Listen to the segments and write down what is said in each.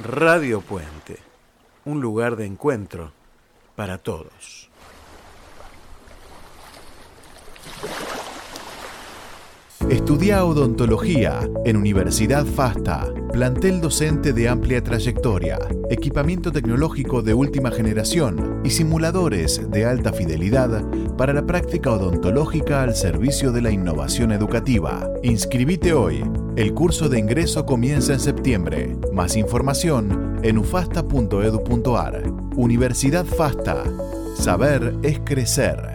Radio Puente, un lugar de encuentro para todos. Estudia odontología en Universidad FASTA, plantel docente de amplia trayectoria, equipamiento tecnológico de última generación y simuladores de alta fidelidad para la práctica odontológica al servicio de la innovación educativa. Inscribite hoy. El curso de ingreso comienza en septiembre. Más información en ufasta.edu.ar. Universidad FASTA. Saber es crecer.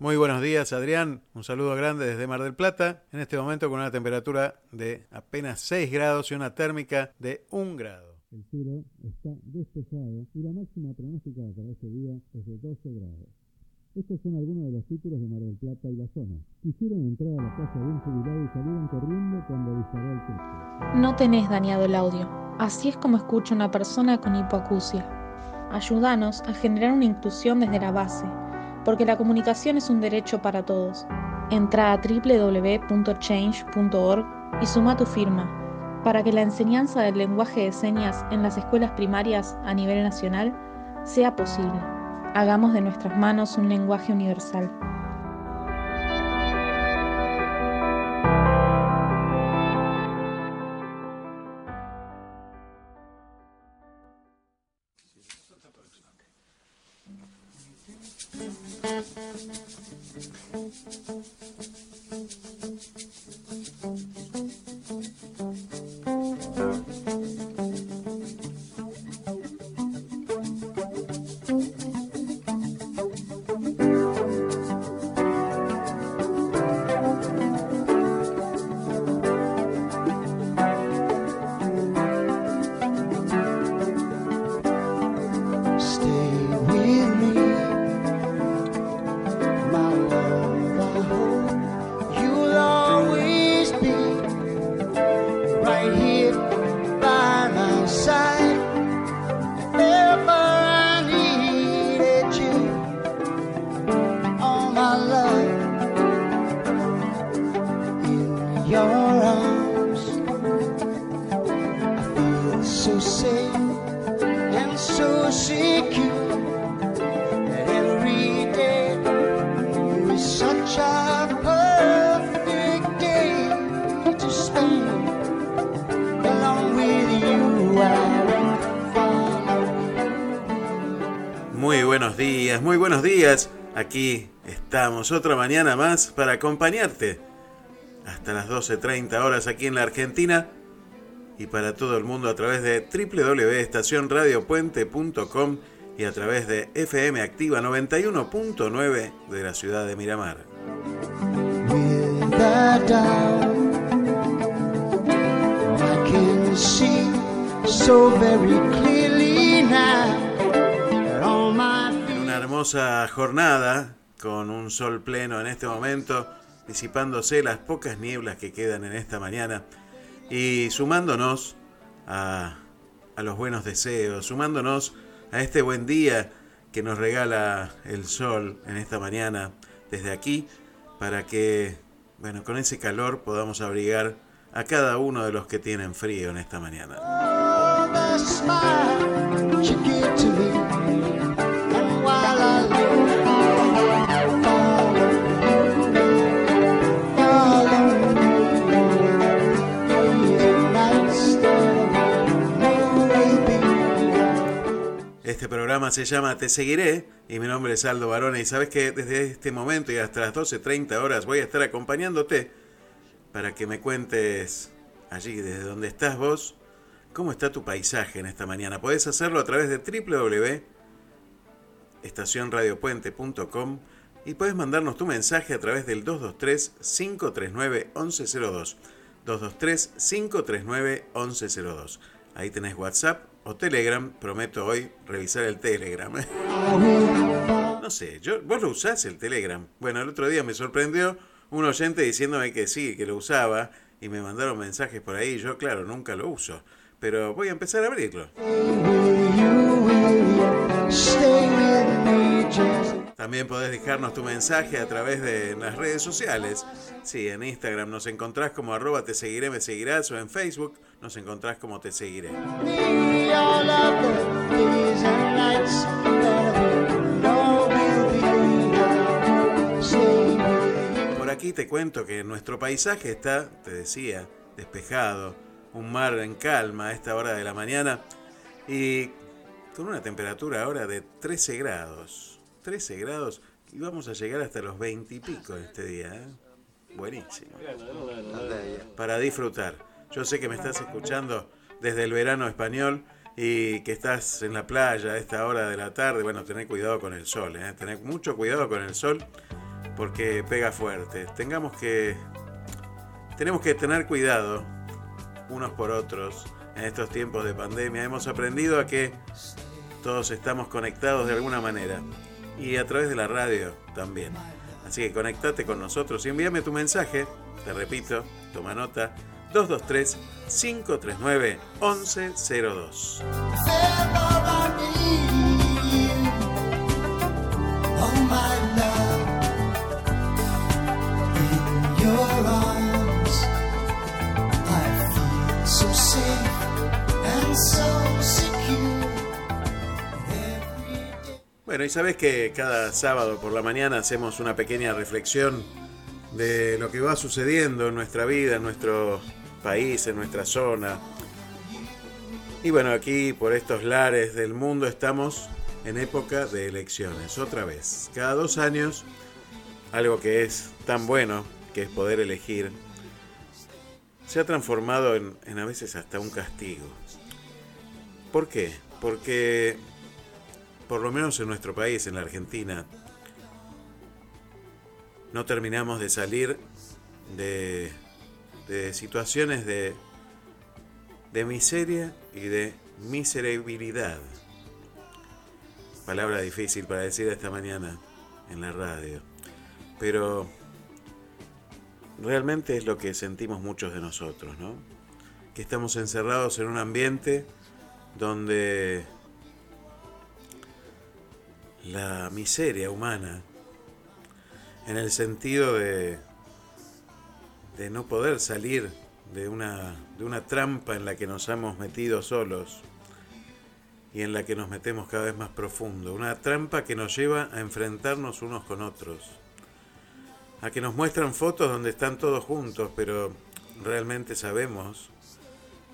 Muy buenos días, Adrián. Un saludo grande desde Mar del Plata. En este momento con una temperatura de apenas 6 grados y una térmica de 1 grado. El cielo está despejado y la máxima pronósticada para este día es de 12 grados. Estos son algunos de los títulos de Mar del Plata y la zona. Quisieron entrar a la casa de un jubilado y salieron corriendo cuando disparó el techo. No tenés dañado el audio. Así es como escucha una persona con hipoacusia. Ayúdanos a generar una inclusión desde la base porque la comunicación es un derecho para todos. Entra a www.change.org y suma tu firma para que la enseñanza del lenguaje de señas en las escuelas primarias a nivel nacional sea posible. Hagamos de nuestras manos un lenguaje universal. Aquí estamos otra mañana más para acompañarte hasta las 12.30 horas aquí en la Argentina y para todo el mundo a través de www.estacionradiopuente.com y a través de FM Activa 91.9 de la ciudad de Miramar. Hermosa jornada con un sol pleno en este momento, disipándose las pocas nieblas que quedan en esta mañana y sumándonos a, a los buenos deseos, sumándonos a este buen día que nos regala el sol en esta mañana desde aquí para que, bueno, con ese calor podamos abrigar a cada uno de los que tienen frío en esta mañana. Este programa se llama Te Seguiré y mi nombre es Aldo Barona y sabes que desde este momento y hasta las 12.30 horas voy a estar acompañándote para que me cuentes allí desde donde estás vos cómo está tu paisaje en esta mañana. Puedes hacerlo a través de www.estacionradiopuente.com y puedes mandarnos tu mensaje a través del 223-539-1102. 223-539-1102. Ahí tenés WhatsApp o Telegram. Prometo hoy revisar el Telegram. no sé, yo, vos lo usás el Telegram. Bueno, el otro día me sorprendió un oyente diciéndome que sí, que lo usaba y me mandaron mensajes por ahí. Yo, claro, nunca lo uso, pero voy a empezar a abrirlo. También podés dejarnos tu mensaje a través de las redes sociales. Sí, en Instagram nos encontrás como arroba te seguiré, me seguirás, o en Facebook nos encontrás como te seguiré. Por aquí te cuento que nuestro paisaje está, te decía, despejado, un mar en calma a esta hora de la mañana y con una temperatura ahora de 13 grados. 13 grados y vamos a llegar hasta los 20 y pico este día. ¿eh? Buenísimo. Para disfrutar. Yo sé que me estás escuchando desde el verano español y que estás en la playa a esta hora de la tarde. Bueno, tener cuidado con el sol, ¿eh? tener mucho cuidado con el sol porque pega fuerte. Tengamos que tenemos que tener cuidado unos por otros en estos tiempos de pandemia. Hemos aprendido a que todos estamos conectados de alguna manera y a través de la radio también. Así que conectate con nosotros y envíame tu mensaje. Te repito, toma nota. 223 539 1102. Bueno, y sabes que cada sábado por la mañana hacemos una pequeña reflexión de lo que va sucediendo en nuestra vida, en nuestro país, en nuestra zona. Y bueno, aquí por estos lares del mundo estamos en época de elecciones, otra vez. Cada dos años, algo que es tan bueno, que es poder elegir, se ha transformado en, en a veces hasta un castigo. ¿Por qué? Porque por lo menos en nuestro país, en la Argentina, no terminamos de salir de, situaciones de, de miseria y de miserabilidad. Palabra difícil para decir esta mañana en la radio. Pero realmente es lo que sentimos muchos de nosotros, ¿no? Que estamos encerrados en un ambiente donde la miseria humana en el sentido de, de no poder salir de una, de una trampa en la que nos hemos metido solos y en la que nos metemos cada vez más profundo. Una trampa que nos lleva a enfrentarnos unos con otros. A que nos muestran fotos donde están todos juntos, pero realmente sabemos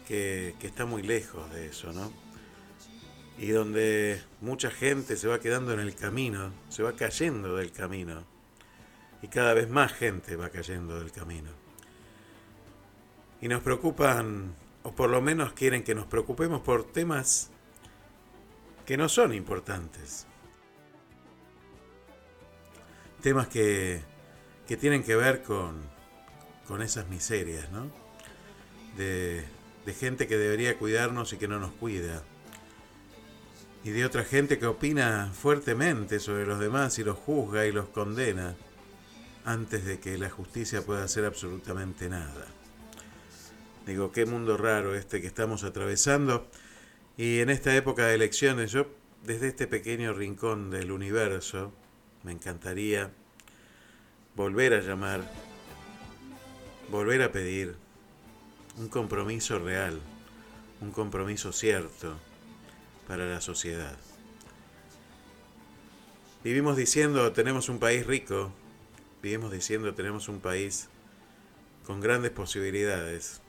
que, que está muy lejos de eso, ¿no? y donde mucha gente se va quedando en el camino, se va cayendo del camino, y cada vez más gente va cayendo del camino. Y nos preocupan, o por lo menos quieren que nos preocupemos por temas que no son importantes. Temas que, que tienen que ver con, con esas miserias, ¿no? De, de gente que debería cuidarnos y que no nos cuida y de otra gente que opina fuertemente sobre los demás y los juzga y los condena antes de que la justicia pueda hacer absolutamente nada. Digo, qué mundo raro este que estamos atravesando. Y en esta época de elecciones yo desde este pequeño rincón del universo me encantaría volver a llamar, volver a pedir un compromiso real, un compromiso cierto para la sociedad. Vivimos diciendo tenemos un país rico, vivimos diciendo tenemos un país con grandes posibilidades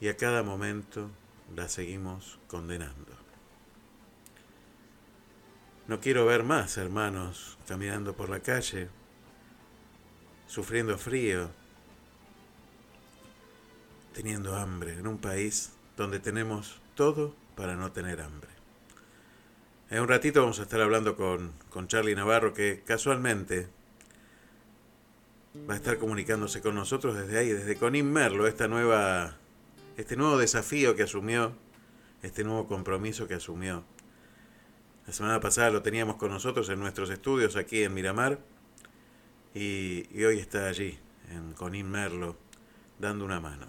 y a cada momento la seguimos condenando. No quiero ver más hermanos caminando por la calle, sufriendo frío, teniendo hambre en un país donde tenemos todo para no tener hambre. En un ratito vamos a estar hablando con, con Charlie Navarro, que casualmente va a estar comunicándose con nosotros desde ahí, desde Conin Merlo, esta nueva, este nuevo desafío que asumió, este nuevo compromiso que asumió. La semana pasada lo teníamos con nosotros en nuestros estudios aquí en Miramar y, hoy está allí, en Conin Merlo, dando una mano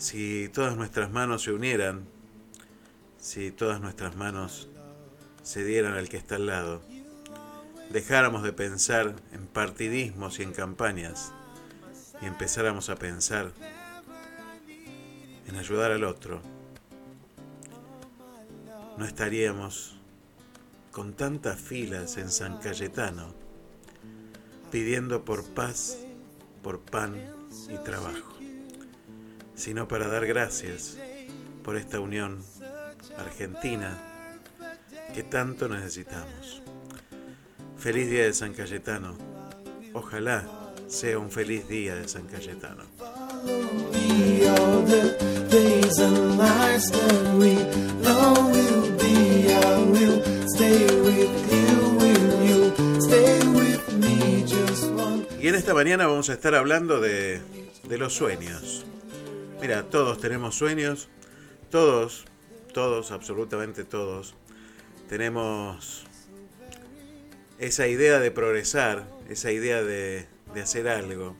si todas nuestras manos se unieran, si todas nuestras manos se dieran al que está al lado, dejáramos de pensar en partidismos y en campañas y empezáramos a pensar en ayudar al otro, no estaríamos con tantas filas en San Cayetano pidiendo por paz, por pan y trabajo, sino para dar gracias por esta unión argentina que tanto necesitamos. Feliz día de San Cayetano. Ojalá sea un feliz día de San Cayetano. Y en esta mañana vamos a estar hablando de, de los sueños. Mira, todos tenemos sueños, todos, todos, absolutamente todos, tenemos esa idea de progresar, esa idea de, de hacer algo.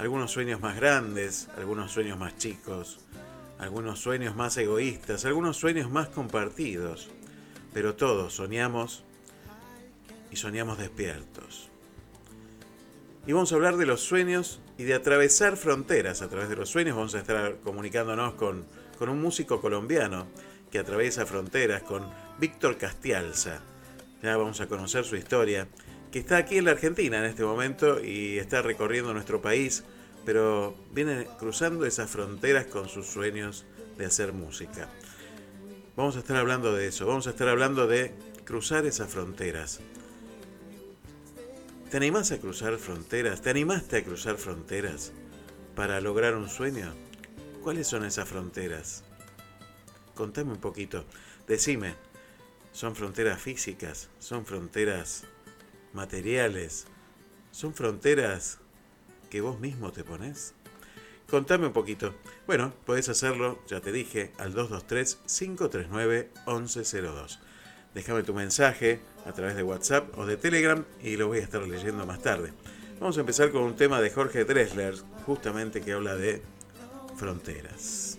Algunos sueños más grandes, algunos sueños más chicos, algunos sueños más egoístas, algunos sueños más compartidos, pero todos soñamos y soñamos despiertos. Y vamos a hablar de los sueños y de atravesar fronteras. A través de los sueños vamos a estar comunicándonos con, con un músico colombiano que atraviesa fronteras, con Víctor Castialza ya vamos a conocer su historia, que está aquí en la Argentina en este momento y está recorriendo nuestro país, pero viene cruzando esas fronteras con sus sueños de hacer música. Vamos a estar hablando de eso, vamos a estar hablando de cruzar esas fronteras. ¿Te animás a cruzar fronteras? ¿Te animaste a cruzar fronteras para lograr un sueño? ¿Cuáles son esas fronteras? Contame un poquito. Decime, son fronteras físicas, son fronteras materiales, son fronteras que vos mismo te pones. Contame un poquito. Bueno, podés hacerlo, ya te dije, al 223-539-1102. Déjame tu mensaje a través de WhatsApp o de Telegram y lo voy a estar leyendo más tarde. Vamos a empezar con un tema de Jorge Dressler, justamente que habla de fronteras.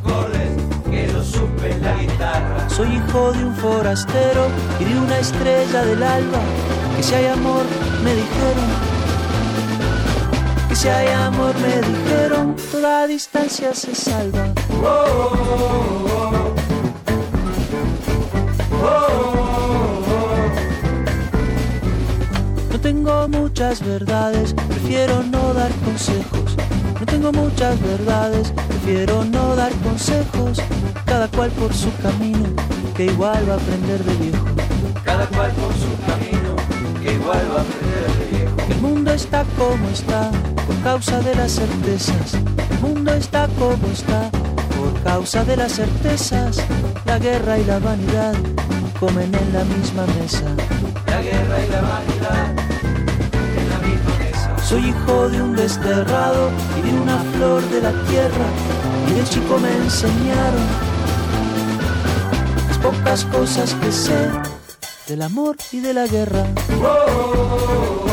Soy hijo de un forastero y de una estrella del alba. Que si hay amor, me dijeron. Que si hay amor, me dijeron. Toda distancia se salva. No tengo muchas verdades, prefiero no dar consejos. No tengo muchas verdades, prefiero no dar consejos. Cada cual por su camino, que igual va a aprender de viejo. Cada cual por su camino, que igual va a aprender de viejo. El mundo está como está, por causa de las certezas. El mundo está como está, por causa de las certezas. La guerra y la vanidad comen en la misma mesa. Soy hijo de un desterrado y de una flor de la tierra. Y de chico me enseñaron las pocas cosas que sé del amor y de la guerra. Soy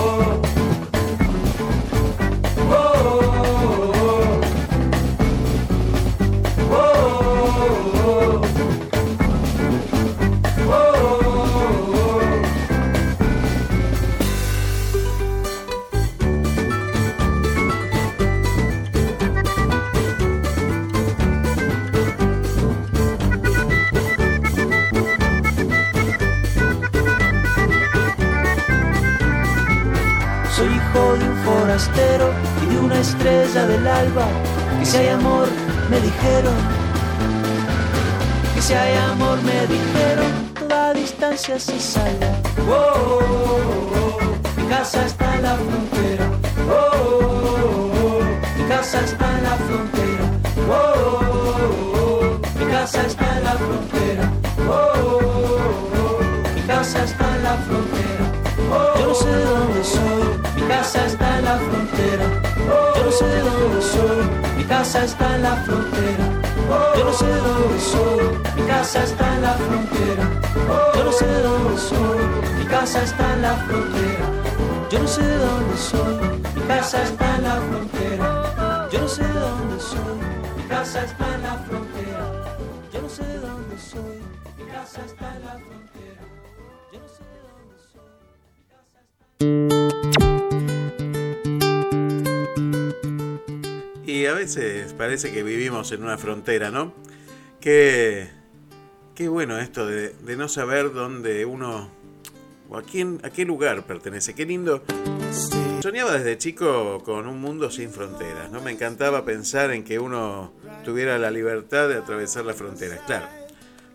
me dijeron. que si hay amor me dijeron, toda distancia se salva. Oh, oh, oh, oh, mi casa está en la frontera. Oh, oh, oh, oh, mi casa está casa está en la frontera. Yo no sé de dónde soy, mi casa está en la frontera. Yo no sé de dónde soy, mi casa está en la frontera. Yo no sé de dónde soy, mi casa está en la frontera. Yo no sé de dónde soy, mi casa está en la frontera. Yo no sé de dónde soy, mi casa está en la frontera. Yo no sé de dónde soy, mi casa está Y a veces parece que vivimos en una frontera, ¿no? Qué, qué bueno esto de, de no saber dónde uno o a, quién, a qué lugar pertenece. Qué lindo. Soñaba desde chico con un mundo sin fronteras, ¿no? Me encantaba pensar en que uno tuviera la libertad de atravesar las fronteras. Claro,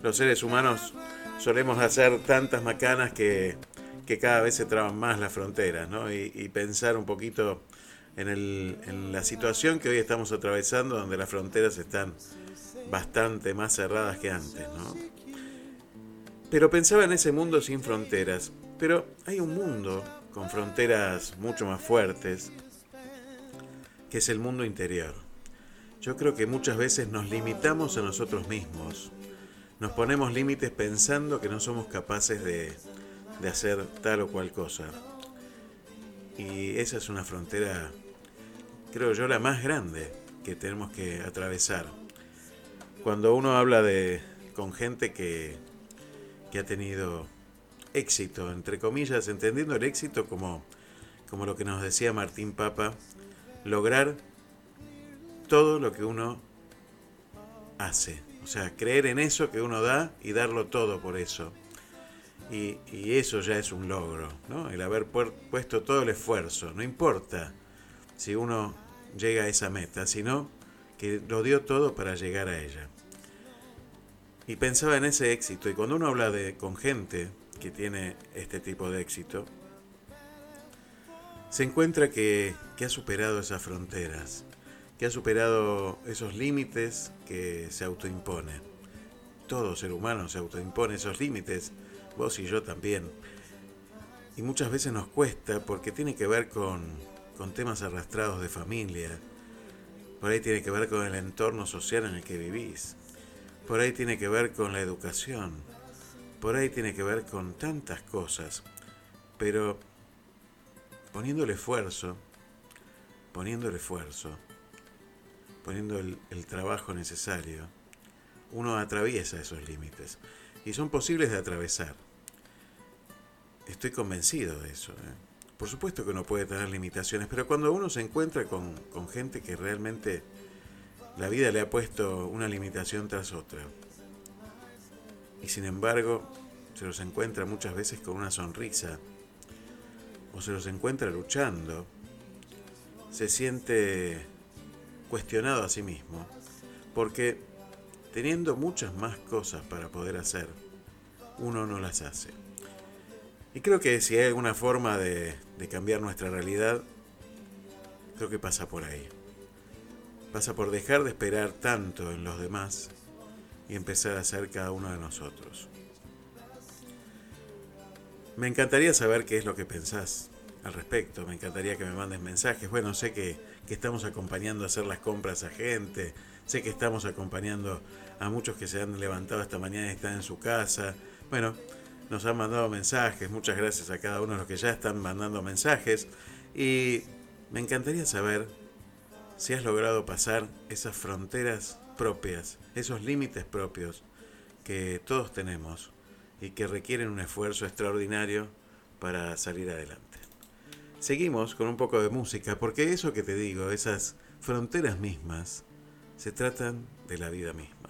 los seres humanos solemos hacer tantas macanas que, que cada vez se traban más las fronteras, ¿no? Y, y pensar un poquito en, el, en la situación que hoy estamos atravesando, donde las fronteras están bastante más cerradas que antes, ¿no? Pero pensaba en ese mundo sin fronteras. Pero hay un mundo con fronteras mucho más fuertes, que es el mundo interior. Yo creo que muchas veces nos limitamos a nosotros mismos. Nos ponemos límites pensando que no somos capaces de, de hacer tal o cual cosa. Y esa es una frontera, creo yo, la más grande que tenemos que atravesar. Cuando uno habla de, con gente que, que ha tenido éxito, entre comillas, entendiendo el éxito como, como lo que nos decía Martín Papa, lograr todo lo que uno hace. O sea, creer en eso que uno da y darlo todo por eso. Y, y eso ya es un logro, ¿no? El haber puesto todo el esfuerzo. No importa si uno llega a esa meta, sino que lo dio todo para llegar a ella. Y pensaba en ese éxito. Y cuando uno habla de, con gente que tiene este tipo de éxito, se encuentra que, que ha superado esas fronteras, que ha superado esos límites que se autoimpone. Todo ser humano se autoimpone esos límites, vos y yo también. Y muchas veces nos cuesta porque tiene que ver con, con temas arrastrados de familia, por ahí tiene que ver con el entorno social en el que vivís, por ahí tiene que ver con la educación, por ahí tiene que ver con tantas cosas, pero poniendo el esfuerzo, poniendo el esfuerzo, poniendo el, trabajo necesario, uno atraviesa esos límites y son posibles de atravesar. Estoy convencido de eso. ¿eh? Por supuesto que uno puede tener limitaciones, pero cuando uno se encuentra con, con gente que realmente la vida le ha puesto una limitación tras otra, y sin embargo se los encuentra muchas veces con una sonrisa, o se los encuentra luchando, se siente cuestionado a sí mismo, porque teniendo muchas más cosas para poder hacer, uno no las hace. Y creo que si hay alguna forma de, cambiar nuestra realidad, creo que pasa por ahí. Pasa por dejar de esperar tanto en los demás y empezar a ser cada uno de nosotros. Me encantaría saber qué es lo que pensás al respecto, me encantaría que me mandes mensajes. Bueno, sé que, que, estamos acompañando a hacer las compras a gente, sé que estamos acompañando a muchos que se han levantado esta mañana y están en su casa. Bueno, nos han mandado mensajes, muchas gracias a cada uno de los que ya están mandando mensajes y me encantaría saber si has logrado pasar esas fronteras propias, esos límites propios que todos tenemos y que requieren un esfuerzo extraordinario para salir adelante. Seguimos con un poco de música, porque eso que te digo, esas fronteras mismas, se tratan de la vida misma.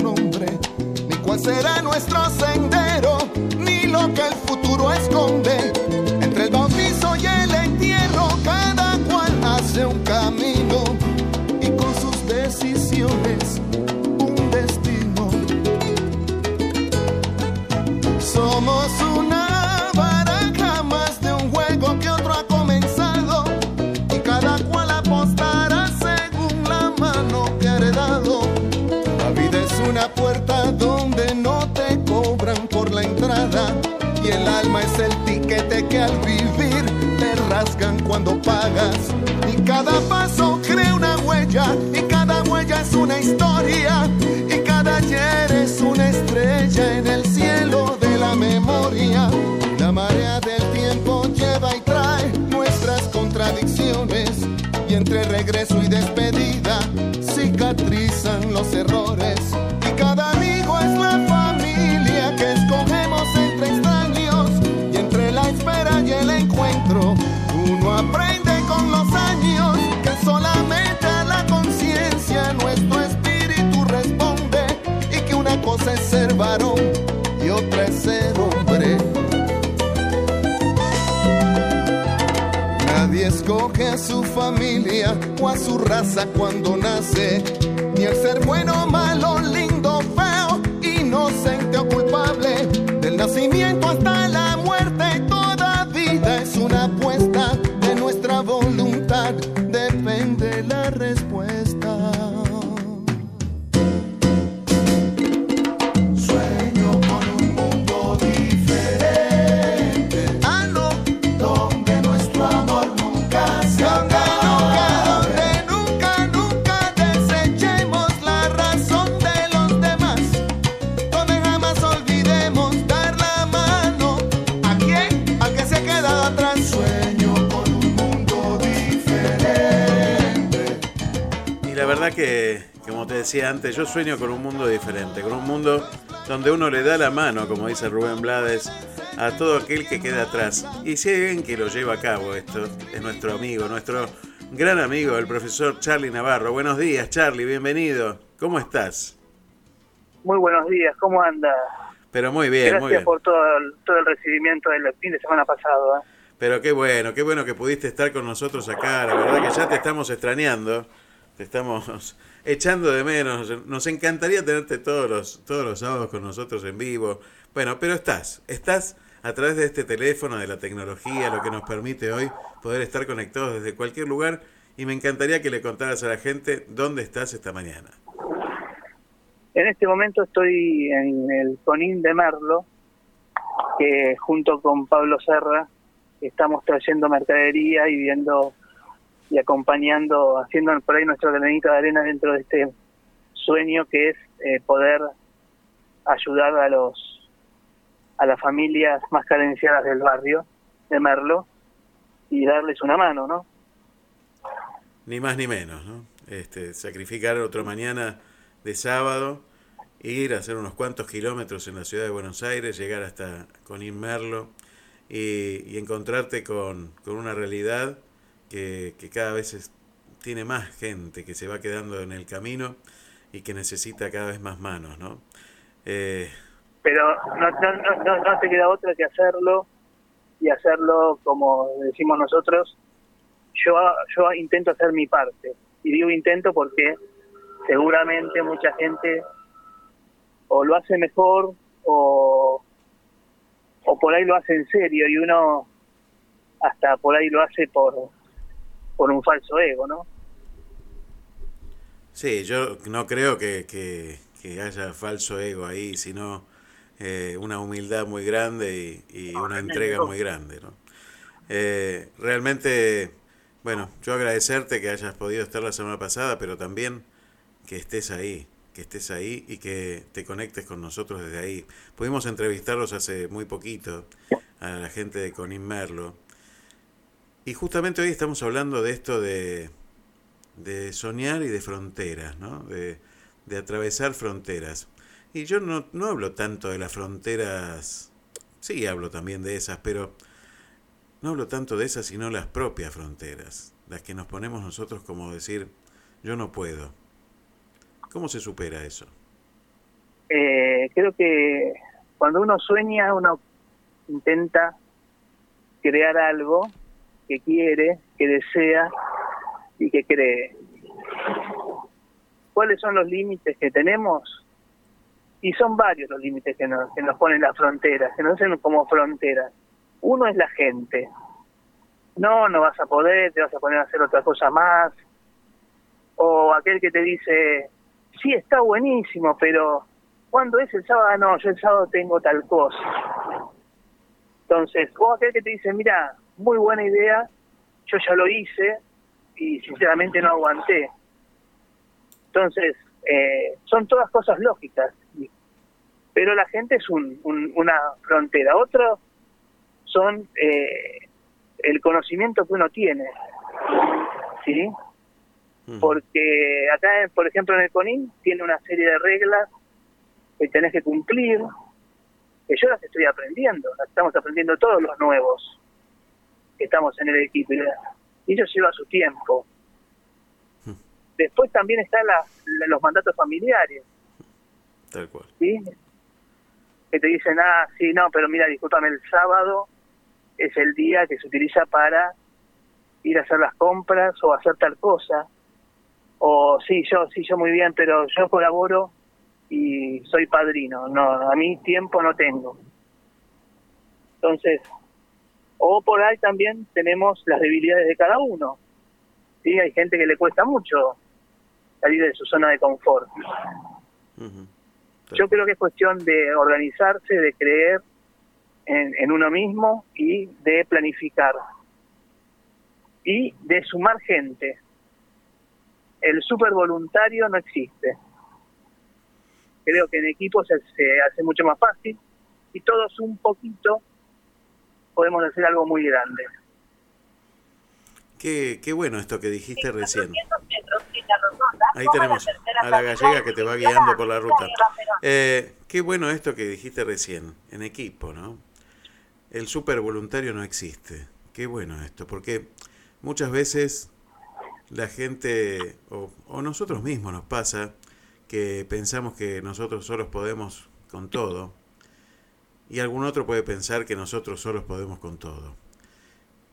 cuál será nuestro sendero, ni lo que el futuro esconde. Entre el bautizo y el entierro, cada cual hace un cuando pagas. Y cada paso crea una huella y cada huella es una historia y cada ayer es una estrella en el cielo de la memoria. La marea del tiempo lleva y trae nuestras contradicciones y entre regreso y despedida cicatrizan los errores. Familia o a su raza cuando nace, ni el ser bueno, malo, lindo, feo, inocente o culpable. Del nacimiento hasta la decía antes, yo sueño con un mundo diferente, con un mundo donde uno le da la mano, como dice Rubén Blades, a todo aquel que queda atrás. Y si hay alguien que lo lleva a cabo esto, es nuestro amigo, nuestro gran amigo, el profesor Charlie Navarro. Buenos días, Charlie, bienvenido. ¿Cómo estás? Muy buenos días, ¿cómo anda? Pero muy bien, Gracias muy bien. por todo el, todo el recibimiento del fin de semana pasado. ¿eh? Pero qué bueno, qué bueno que pudiste estar con nosotros acá. La verdad que ya te estamos extrañando, te estamos echando de menos. Nos encantaría tenerte todos los, todos los sábados con nosotros en vivo. Bueno, pero estás, estás a través de este teléfono, de la tecnología, lo que nos permite hoy poder estar conectados desde cualquier lugar. Y me encantaría que le contaras a la gente dónde estás esta mañana. En este momento estoy en el Conín de Merlo, que junto con Pablo Serra estamos trayendo mercadería y viendo y acompañando, haciendo por ahí nuestro granito de arena dentro de este sueño que es eh, poder ayudar a los a las familias más carenciadas del barrio de Merlo y darles una mano, ¿no? Ni más ni menos, ¿no? Este, sacrificar otra mañana de sábado, ir a hacer unos cuantos kilómetros en la ciudad de Buenos Aires, llegar hasta Conín Merlo y, y encontrarte con, con una realidad que, cada vez es- tiene más gente que se va quedando en el camino y que necesita cada vez más manos, ¿no? Eh, pero no, no, no, no, no te queda otra que hacerlo y hacerlo como decimos nosotros. Yo, yo intento hacer mi parte y digo intento porque seguramente mucha gente o lo hace mejor o, o por ahí lo hace en serio y uno hasta por ahí lo hace por, por un falso ego, ¿no? Sí, yo no creo que, que- que haya falso ego ahí, sino eh, una humildad muy grande y, y una entrega muy grande. ¿no? Eh, realmente, bueno, yo agradecerte que hayas podido estar la semana pasada, pero también que estés ahí, que estés ahí y que te conectes con nosotros desde ahí. Pudimos entrevistarlos hace muy poquito a la gente de Conin Merlo. Y justamente hoy estamos hablando de esto de, de soñar y de fronteras, ¿no? De, de atravesar fronteras. Y yo no, no hablo tanto de las fronteras, sí hablo también de esas, pero no hablo tanto de esas, sino las propias fronteras, las que nos ponemos nosotros como decir, yo no puedo. ¿Cómo se supera eso? Eh, creo que cuando uno sueña, uno intenta crear algo que quiere, que desea y que cree. ¿Cuáles son los límites que tenemos? Y son varios los límites que nos, que nos ponen las fronteras, que nos hacen como fronteras. Uno es la gente. No, no vas a poder, te vas a poner a hacer otra cosa más. O aquel que te dice, sí, está buenísimo, pero ¿cuándo es el sábado? No, yo el sábado tengo tal cosa. Entonces, o aquel que te dice, mira, muy buena idea, yo ya lo hice y sinceramente no aguanté. Entonces, eh, son todas cosas lógicas, pero la gente es un, una frontera. Otro son eh, el conocimiento que uno tiene, ¿sí? Porque acá, por ejemplo, en el CONIN tiene una serie de reglas que tenés que cumplir, que yo las estoy aprendiendo, las estamos aprendiendo todos los nuevos que estamos en el equipo. Y eso lleva su tiempo. Después también están los mandatos familiares. Tal cual. ¿Sí? Que te dicen, ah, sí, no, pero mira, discúlpame, el sábado es el día que se utiliza para ir a hacer las compras o hacer tal cosa. O sí, yo, sí, yo muy bien, pero yo colaboro y soy padrino. No, a mí tiempo no tengo. Entonces, o por ahí también tenemos las debilidades de cada uno. Sí, hay gente que le cuesta mucho salir de su zona de confort. Yo creo que es cuestión de organizarse, de creer en, en, uno mismo y de planificar. Y de sumar gente. El super voluntario no existe. Creo que en equipo se, se hace mucho más fácil y todos un poquito podemos hacer algo muy grande. Qué, qué bueno esto que dijiste recién. Ahí tenemos a la gallega que te va guiando por la ruta. Eh, qué bueno esto que dijiste recién, en equipo, ¿no? El super voluntario no existe. Qué bueno esto, porque muchas veces la gente, o, o nosotros mismos nos pasa, que pensamos que nosotros solos podemos con todo, y algún otro puede pensar que nosotros solos podemos con todo.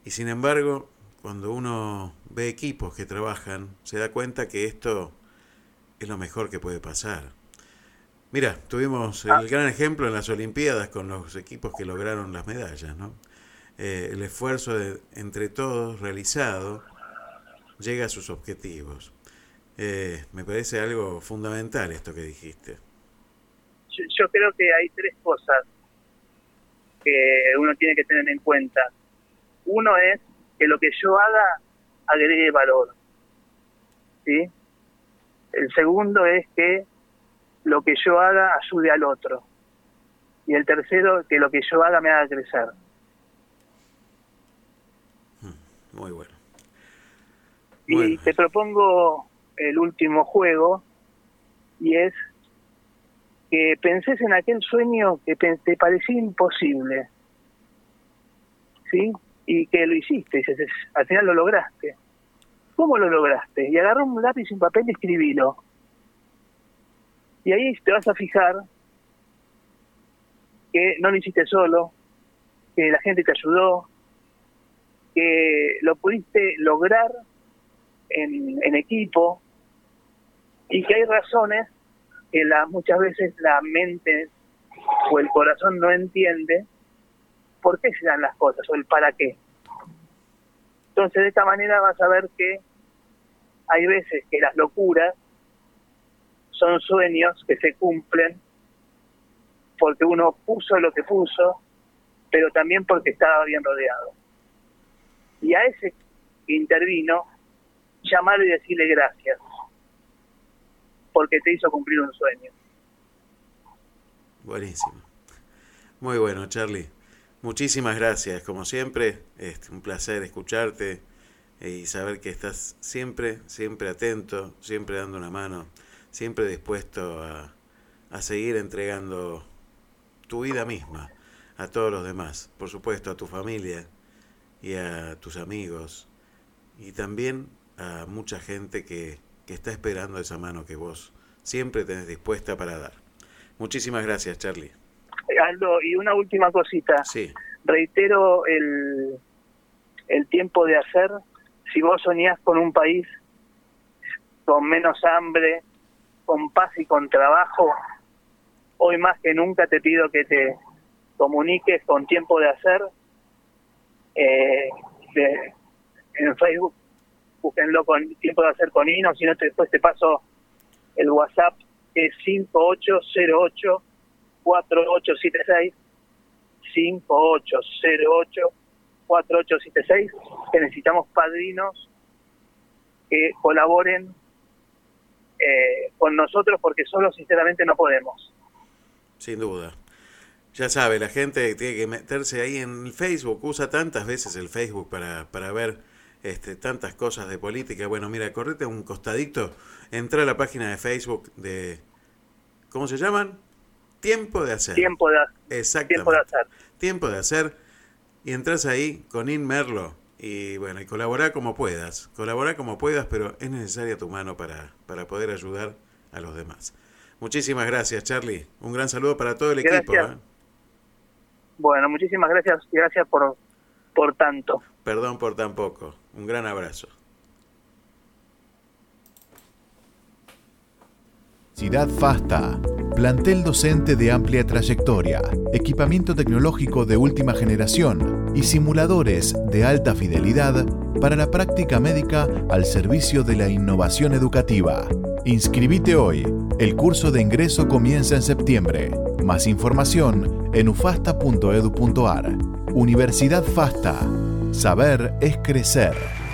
Y sin embargo, cuando uno ve equipos que trabajan, se da cuenta que esto es lo mejor que puede pasar. Mira, tuvimos el gran ejemplo en las Olimpiadas con los equipos que lograron las medallas, ¿no? Eh, el esfuerzo de, entre todos realizado llega a sus objetivos. Eh, me parece algo fundamental esto que dijiste. Yo, yo creo que hay tres cosas que uno tiene que tener en cuenta. Uno es que lo que yo haga agregue valor. ¿Sí? El segundo es que lo que yo haga ayude al otro. Y el tercero, que lo que yo haga me haga crecer. Hmm, muy bueno. y te propongo el último juego, y es que penses en aquel sueño que te parecía imposible, ¿sí? Y que lo hiciste, y al final lo lograste. ¿Cómo lo lograste? Y agarra un lápiz y un papel y escribilo. Y ahí te vas a fijar que no lo hiciste solo, que la gente te ayudó, que lo pudiste lograr en equipo y que hay razones que la, muchas veces la mente o el corazón no entiende por qué se dan las cosas o el para qué. Entonces de esta manera vas a ver que hay veces que las locuras son sueños que se cumplen porque uno puso lo que puso, pero también porque estaba bien rodeado. Y a ese que intervino, llamarlo y decirle gracias porque te hizo cumplir un sueño. Buenísimo. Muy bueno, Charlie. Muchísimas gracias, como siempre. Es un placer escucharte y saber que estás siempre, siempre atento, siempre dando una mano, siempre dispuesto a, a seguir entregando tu vida misma a todos los demás, por supuesto a tu familia y a tus amigos y también a mucha gente que, que está esperando esa mano que vos siempre tenés dispuesta para dar. Muchísimas gracias, Charlie. Aldo, y una última cosita. Sí. Reitero el, el tiempo de hacer. Si vos soñás con un país con menos hambre, con paz y con trabajo, hoy más que nunca te pido que te comuniques con tiempo de hacer. Eh, de- en Facebook, búsquenlo con tiempo de hacer con Ino, si no después te paso el WhatsApp que es 5808 4876 5808 4876 que necesitamos padrinos que colaboren eh, con nosotros porque solo sinceramente no podemos. Sin duda. Ya sabe, la gente tiene que meterse ahí en el Facebook, usa tantas veces el Facebook para, para ver este, tantas cosas de política. Bueno, mira, correte un costadito, entra a la página de Facebook de... ¿Cómo se llaman? Tiempo de hacer. Tiempo de, Exactamente. tiempo de hacer. Tiempo de hacer. Y entras ahí con Inmerlo. Y bueno, y colabora como puedas. Colabora como puedas, pero es necesaria tu mano para, para poder ayudar a los demás. Muchísimas gracias, Charlie. Un gran saludo para todo el equipo. ¿eh? Bueno, muchísimas gracias gracias por, por tanto. Perdón por tan poco. Un gran abrazo. Ciudad FASTA, plantel docente de amplia trayectoria, equipamiento tecnológico de última generación y simuladores de alta fidelidad para la práctica médica al servicio de la innovación educativa. Inscribite hoy. El curso de ingreso comienza en septiembre. Más información en ufasta.edu.ar. Universidad FASTA. Saber es crecer.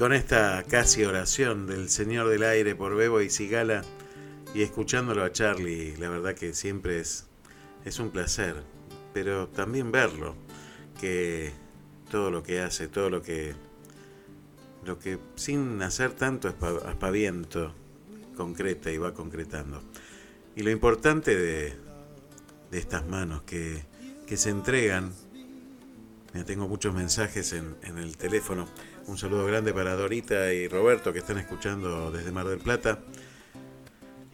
Con esta casi oración del Señor del Aire por Bebo y Sigala y escuchándolo a Charlie, la verdad que siempre es, es un placer, pero también verlo, que todo lo que hace, todo lo que, lo que sin hacer tanto aspa- aspaviento, concreta y va concretando. Y lo importante de, de estas manos que, que se entregan Mira, tengo muchos mensajes en, en el teléfono. Un saludo grande para Dorita y Roberto que están escuchando desde Mar del Plata.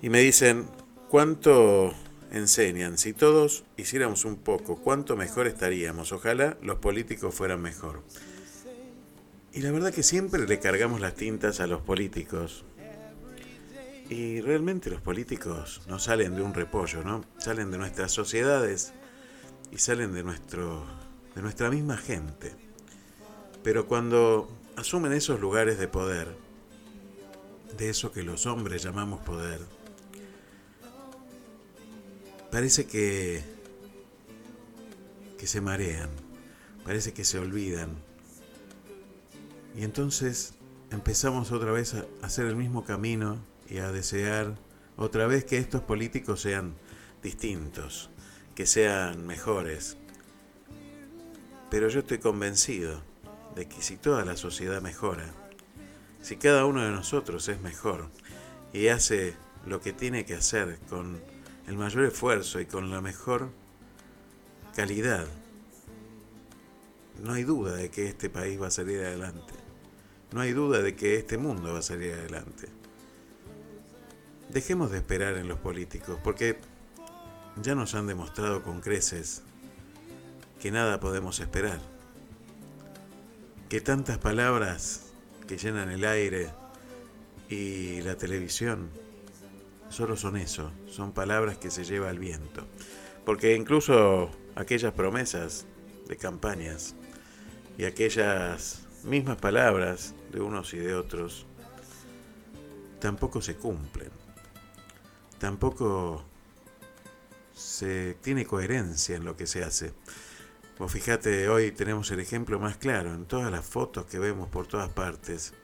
Y me dicen, ¿cuánto enseñan? Si todos hiciéramos un poco, ¿cuánto mejor estaríamos? Ojalá los políticos fueran mejor. Y la verdad que siempre le cargamos las tintas a los políticos. Y realmente los políticos no salen de un repollo, ¿no? Salen de nuestras sociedades y salen de nuestro de nuestra misma gente. Pero cuando asumen esos lugares de poder, de eso que los hombres llamamos poder, parece que que se marean, parece que se olvidan. Y entonces empezamos otra vez a hacer el mismo camino y a desear otra vez que estos políticos sean distintos, que sean mejores, pero yo estoy convencido de que si toda la sociedad mejora, si cada uno de nosotros es mejor y hace lo que tiene que hacer con el mayor esfuerzo y con la mejor calidad, no hay duda de que este país va a salir adelante. No hay duda de que este mundo va a salir adelante. Dejemos de esperar en los políticos, porque ya nos han demostrado con creces que nada podemos esperar. Que tantas palabras que llenan el aire y la televisión solo son eso, son palabras que se lleva el viento. Porque incluso aquellas promesas de campañas y aquellas mismas palabras de unos y de otros tampoco se cumplen. Tampoco se tiene coherencia en lo que se hace. Vos fíjate, hoy tenemos el ejemplo más claro en todas las fotos que vemos por todas partes,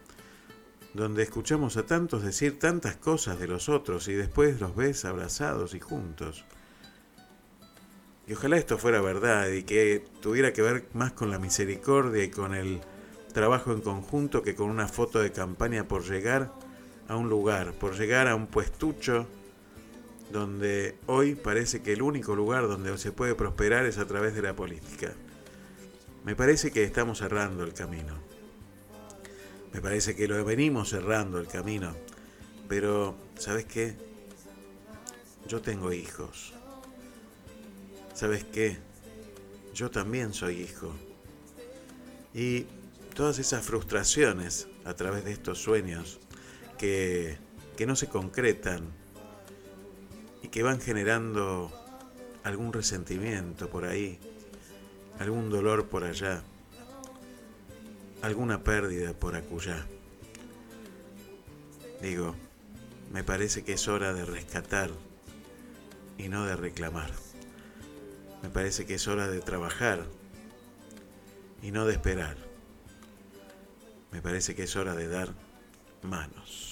donde escuchamos a tantos decir tantas cosas de los otros y después los ves abrazados y juntos. Y ojalá esto fuera verdad y que tuviera que ver más con la misericordia y con el trabajo en conjunto que con una foto de campaña por llegar a un lugar, por llegar a un puestucho donde hoy parece que el único lugar donde se puede prosperar es a través de la política. Me parece que estamos cerrando el camino. Me parece que lo venimos cerrando el camino. Pero, ¿sabes qué? Yo tengo hijos. ¿Sabes qué? Yo también soy hijo. Y todas esas frustraciones a través de estos sueños que, que no se concretan y que van generando algún resentimiento por ahí, algún dolor por allá, alguna pérdida por acullá. Digo, me parece que es hora de rescatar y no de reclamar. Me parece que es hora de trabajar y no de esperar. Me parece que es hora de dar manos.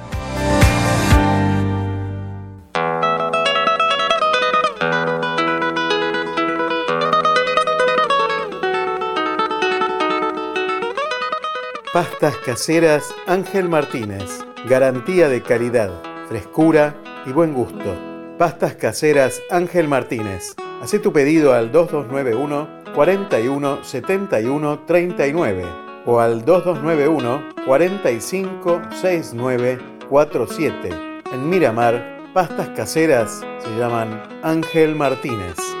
Pastas caseras Ángel Martínez. Garantía de calidad, frescura y buen gusto. Pastas caseras Ángel Martínez. Hacé tu pedido al 2291 41 71 39 o al 2291 45 69 47. En Miramar, pastas caseras se llaman Ángel Martínez.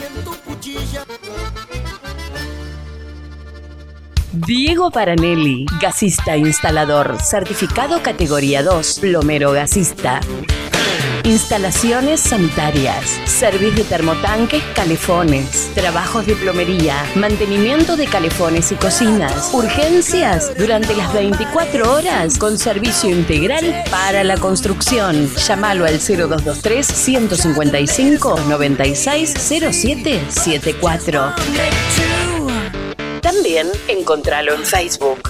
Diego Paranelli, gasista instalador, certificado categoría 2, plomero gasista. Instalaciones sanitarias, servicio de termotanques, calefones, trabajos de plomería, mantenimiento de calefones y cocinas, urgencias durante las 24 horas con servicio integral para la construcción. Llámalo al 0223 155 96 07 74. También encontralo en Facebook.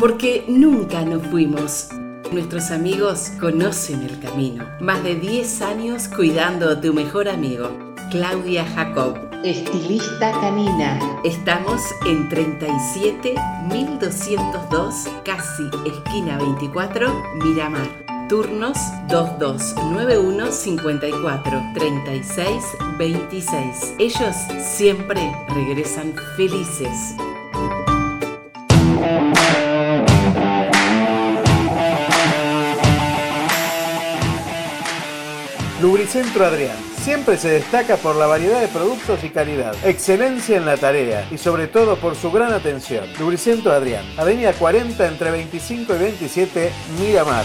Porque nunca nos fuimos. Nuestros amigos conocen el camino. Más de 10 años cuidando a tu mejor amigo. Claudia Jacob. Estilista canina. Estamos en 37 1202, casi esquina 24, Miramar. Turnos 2291 54 36 26. Ellos siempre regresan felices. Lubricentro Adrián. Siempre se destaca por la variedad de productos y calidad, excelencia en la tarea y sobre todo por su gran atención. Lubricentro Adrián, Avenida 40 entre 25 y 27, Miramar.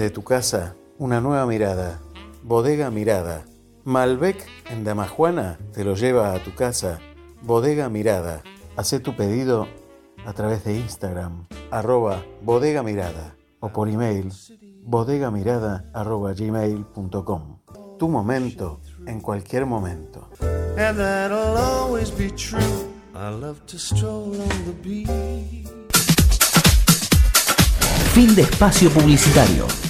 Desde tu casa, una nueva mirada. Bodega Mirada. Malbec en Damajuana te lo lleva a tu casa. Bodega Mirada. Haz tu pedido a través de Instagram, arroba bodega mirada o por email bodegamirada arroba gmail.com. Tu momento en cualquier momento. And that'll always be true. I love to stroll on the beach. Fin de espacio publicitario.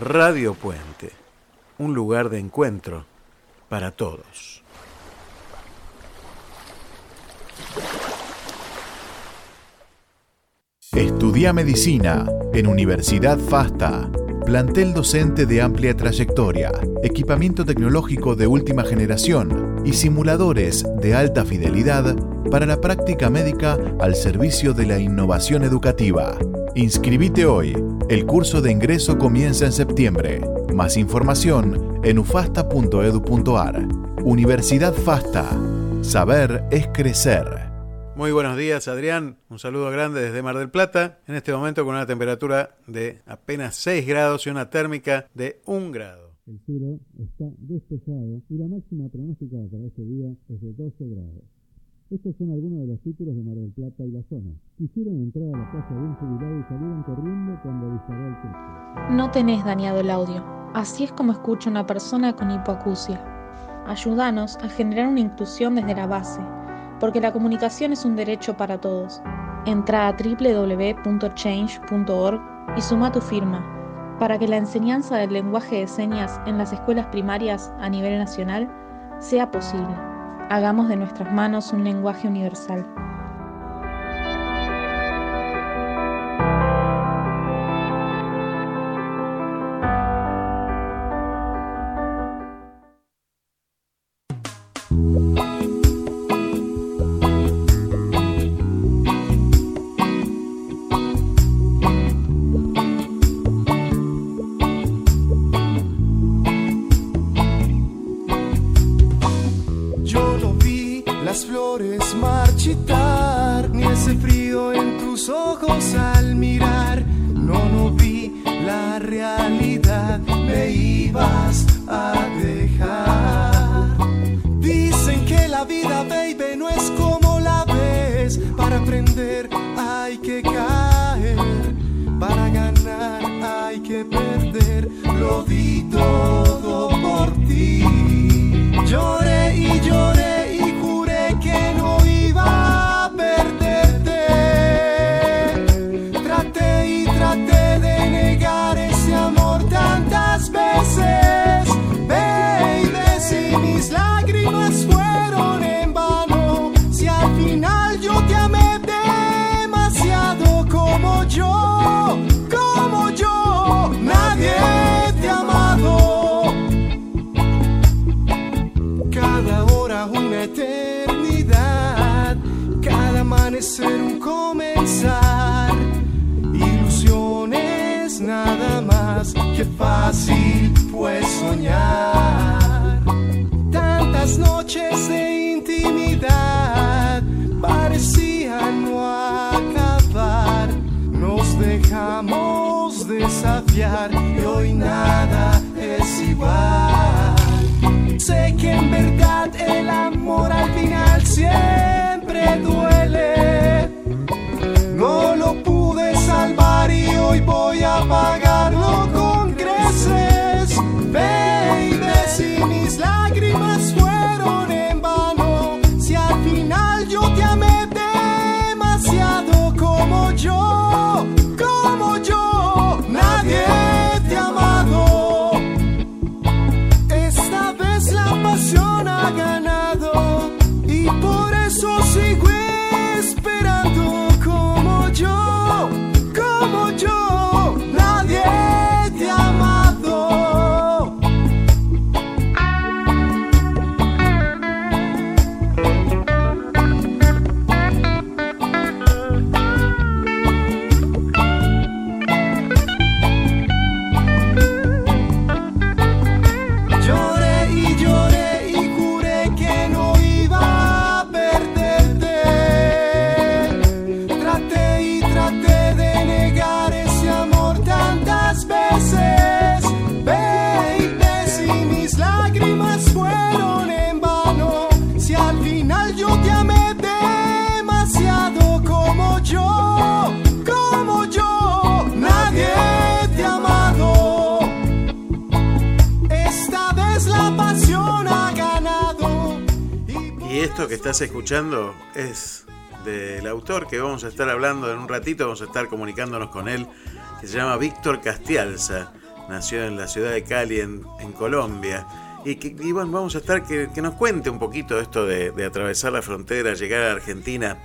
Radio Puente, un lugar de encuentro para todos. Estudia medicina en Universidad FASTA. Plantel docente de amplia trayectoria, equipamiento tecnológico de última generación y simuladores de alta fidelidad para la práctica médica al servicio de la innovación educativa. Inscribite hoy. El curso de ingreso comienza en septiembre. Más información en ufasta.edu.ar. Universidad FASTA. Saber es crecer. Muy buenos días, Adrián. Un saludo grande desde Mar del Plata. En este momento con una temperatura de apenas 6 grados y una térmica de 1 grado. El cielo está despejado y la máxima pronósticada para este día es de 12 grados. Estos son algunos de los títulos de Mar del Plata y la zona. Quisieron entrar a la casa de un jubilado y salieron corriendo cuando disparó el techo. No tenés dañado el audio. Así es como escucha una persona con hipoacusia. Ayúdanos a generar una inclusión desde la base, porque la comunicación es un derecho para todos. Entra a www.change.org y suma tu firma para que la enseñanza del lenguaje de señas en las escuelas primarias a nivel nacional sea posible. Hagamos de nuestras manos un lenguaje universal. Y esto que estás escuchando es del autor que vamos a estar hablando en un ratito, vamos a estar comunicándonos con él, que se llama Víctor Castialza, nació en la ciudad de Cali, en, Colombia. Y, que, bueno, vamos a estar que, nos cuente un poquito esto de, atravesar la frontera, llegar a Argentina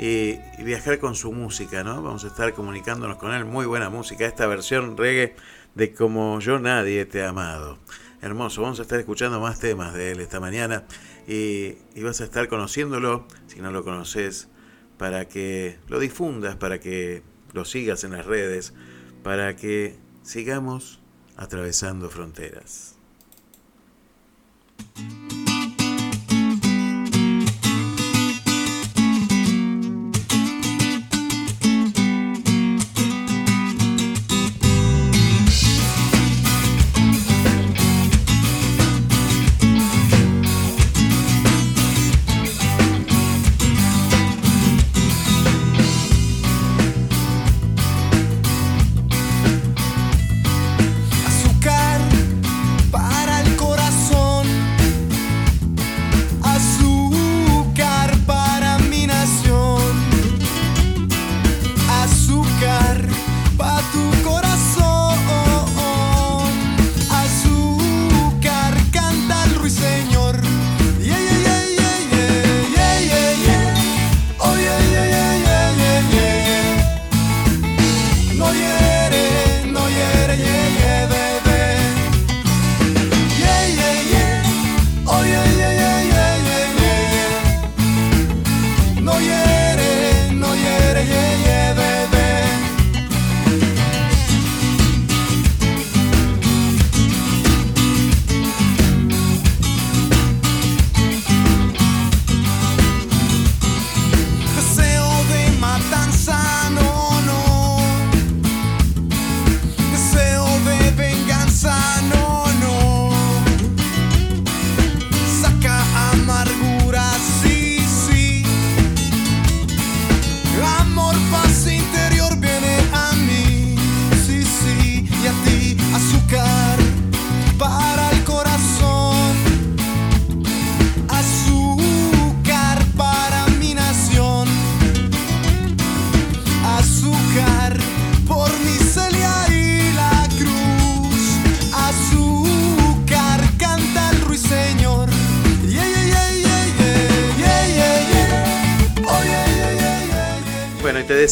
y, y viajar con su música, ¿no? Vamos a estar comunicándonos con él, muy buena música, esta versión reggae de Como yo nadie te amado. Hermoso, vamos a estar escuchando más temas de él esta mañana y, vas a estar conociéndolo, si no lo conoces, para que lo difundas, para que lo sigas en las redes, para que sigamos atravesando fronteras.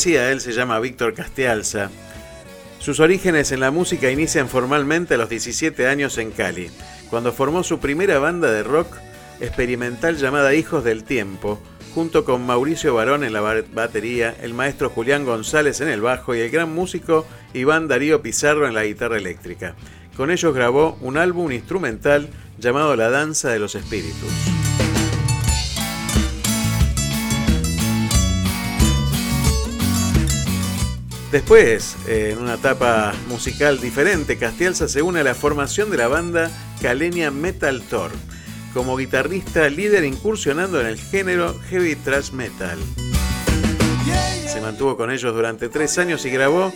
Decía, él se llama Víctor Castialza. Sus orígenes en la música inician formalmente a los 17 años en Cali, cuando formó su primera banda de rock experimental llamada Hijos del Tiempo, junto con Mauricio Barón en la batería, el maestro Julián González en el bajo y el gran músico Iván Darío Pizarro en la guitarra eléctrica. Con ellos grabó un álbum instrumental llamado La Danza de los Espíritus. Después, en una etapa musical diferente, Castielsa se une a la formación de la banda Calenia Metal Tour, como guitarrista líder incursionando en el género heavy thrash metal. Se mantuvo con ellos durante tres años y grabó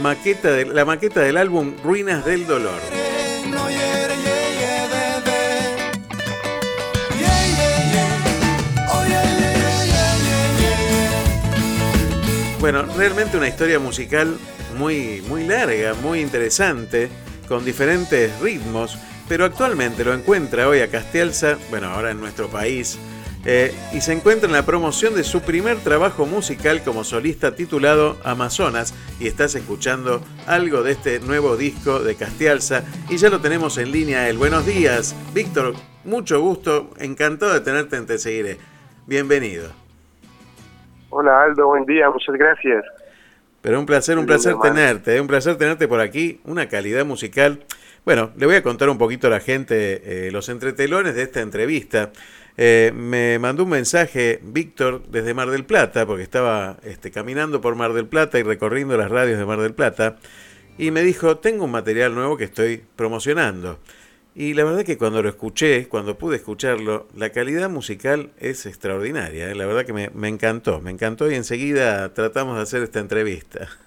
la maqueta del álbum Ruinas del Dolor. Bueno, realmente una historia musical muy, muy larga, muy interesante, con diferentes ritmos, pero actualmente lo encuentra hoy a Castielsa, bueno, ahora en nuestro país, eh, y se encuentra en la promoción de su primer trabajo musical como solista titulado Amazonas y estás escuchando algo de este nuevo disco de Castialza y ya lo tenemos en línea el buenos días. Víctor mucho gusto encantado de tenerte en Te Seguiré. Bienvenido Hola Aldo, buen día, muchas gracias. Pero un placer, un placer tenerte, ¿eh? un placer tenerte por aquí, una calidad musical. Bueno, le voy a contar un poquito a la gente eh, los entretelones de esta entrevista. Eh, me mandó un mensaje Víctor desde Mar del Plata, porque estaba este, caminando por Mar del Plata y recorriendo las radios de Mar del Plata, y me dijo, tengo un material nuevo que estoy promocionando. Y la verdad que cuando lo escuché, cuando pude escucharlo, la calidad musical es extraordinaria. ¿eh? La verdad que me, me, encantó, me encantó y enseguida tratamos de hacer esta entrevista.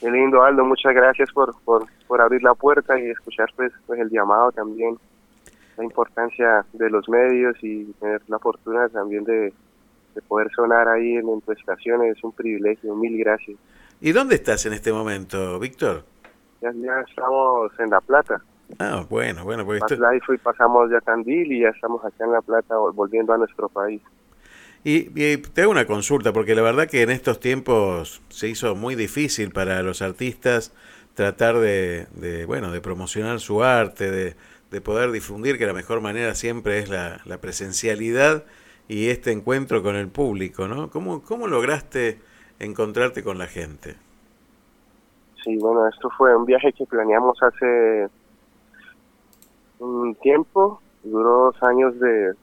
Qué lindo, Aldo. Muchas gracias por, por, por abrir la puerta y escuchar pues, pues el llamado también. La importancia de los medios y tener la fortuna también de, de poder sonar ahí en, tu estación es un privilegio. Mil gracias. ¿Y dónde estás en este momento, Víctor? Ya, ya estamos en La Plata. Ah, bueno, bueno, pues esto... y pasamos ya Tandil y ya estamos acá en La Plata volviendo a nuestro país. Y, te hago una consulta, porque la verdad que en estos tiempos se hizo muy difícil para los artistas tratar de, bueno, de promocionar su arte, de, de, poder difundir, que la mejor manera siempre es la, la, presencialidad y este encuentro con el público, ¿no? ¿Cómo, ¿Cómo lograste encontrarte con la gente? Sí, bueno, esto fue un viaje que planeamos hace un tiempo, duró dos años de,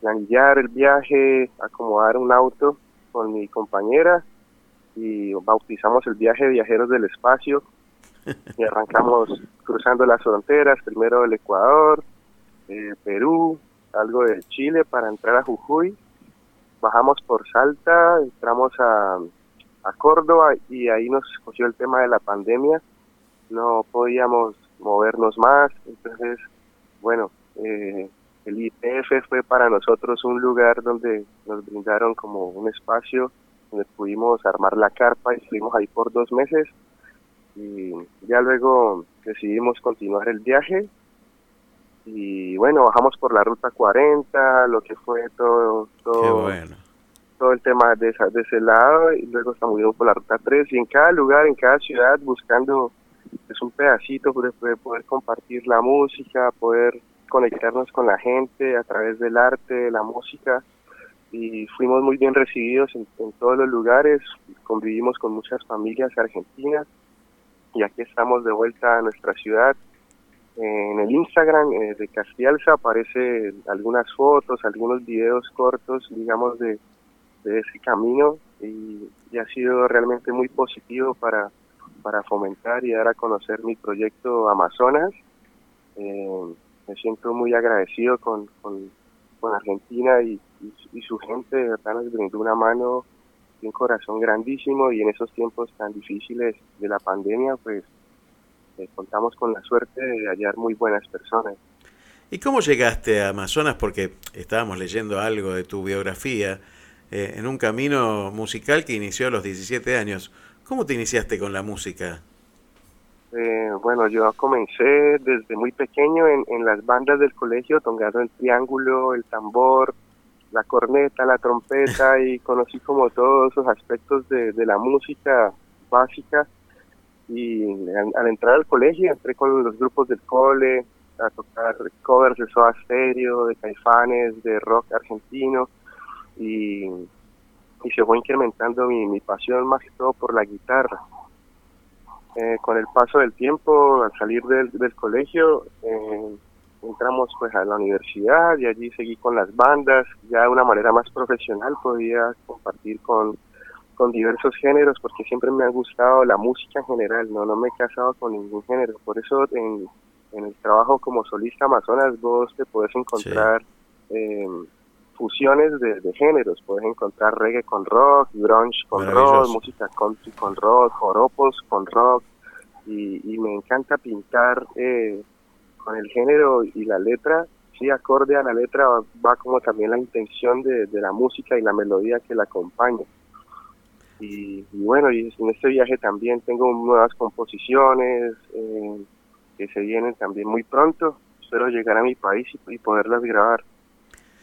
planillar el viaje, acomodar un auto con mi compañera y bautizamos el viaje Viajeros del Espacio. Y arrancamos cruzando las fronteras, primero el Ecuador, eh, Perú, algo de Chile para entrar a Jujuy, bajamos por Salta, entramos a, a Córdoba y ahí nos cogió el tema de la pandemia, no podíamos movernos más. Entonces, bueno, eh, el IPF fue para nosotros un lugar donde nos brindaron como un espacio donde pudimos armar la carpa y estuvimos ahí por dos meses. Y ya luego decidimos continuar el viaje. Y bueno, bajamos por la ruta 40, lo que fue todo, todo, todo el tema de, esa, de ese lado. Y luego estamos por la ruta 3 y en cada lugar, en cada ciudad buscando es un pedacito de poder compartir la música, poder conectarnos con la gente a través del arte, la música. Y fuimos muy bien recibidos en, todos los lugares, convivimos con muchas familias argentinas. Y aquí estamos de vuelta a nuestra ciudad. En el Instagram eh, de Castialza aparecen algunas fotos, algunos videos cortos, digamos, de, de ese camino. Y, y ha sido realmente muy positivo para, para fomentar y dar a conocer mi proyecto Amazonas. Eh, me siento muy agradecido con, con, Argentina y, su gente, de verdad nos brindó una mano y un corazón grandísimo y en esos tiempos tan difíciles de la pandemia, pues eh, contamos con la suerte de hallar muy buenas personas. ¿Y cómo llegaste a Amazonas? Porque estábamos leyendo algo de tu biografía eh, en un camino musical que inició a los 17 años. ¿Cómo te iniciaste con la música? Eh, bueno, yo comencé desde muy pequeño en, las bandas del colegio, tocando el triángulo, el tambor, la corneta, la trompeta y conocí como todos esos aspectos de, de la música básica y al, al entrar al colegio entré con los grupos del cole a tocar covers de Soda Stereo, de Caifanes, de rock argentino y, y se fue incrementando mi, mi pasión más que todo por la guitarra. Eh, con el paso del tiempo, al salir del, del colegio, eh, entramos pues a la universidad y allí seguí con las bandas, ya de una manera más profesional podía compartir con, con diversos géneros porque siempre me ha gustado la música en general, no, no me he casado con ningún género, por eso en, en el trabajo como solista Amazonas vos te puedes encontrar eh, fusiones de, de, géneros, puedes encontrar reggae con rock, grunge con rock, música country con rock, joropos con rock y, y me encanta pintar eh, con el género y la letra, sí acorde a la letra va, va como también la intención de, de, la música y la melodía que la acompaña. Y, y bueno, y en este viaje también tengo nuevas composiciones, eh, que se vienen también muy pronto. Espero llegar a mi país y, y, poderlas grabar.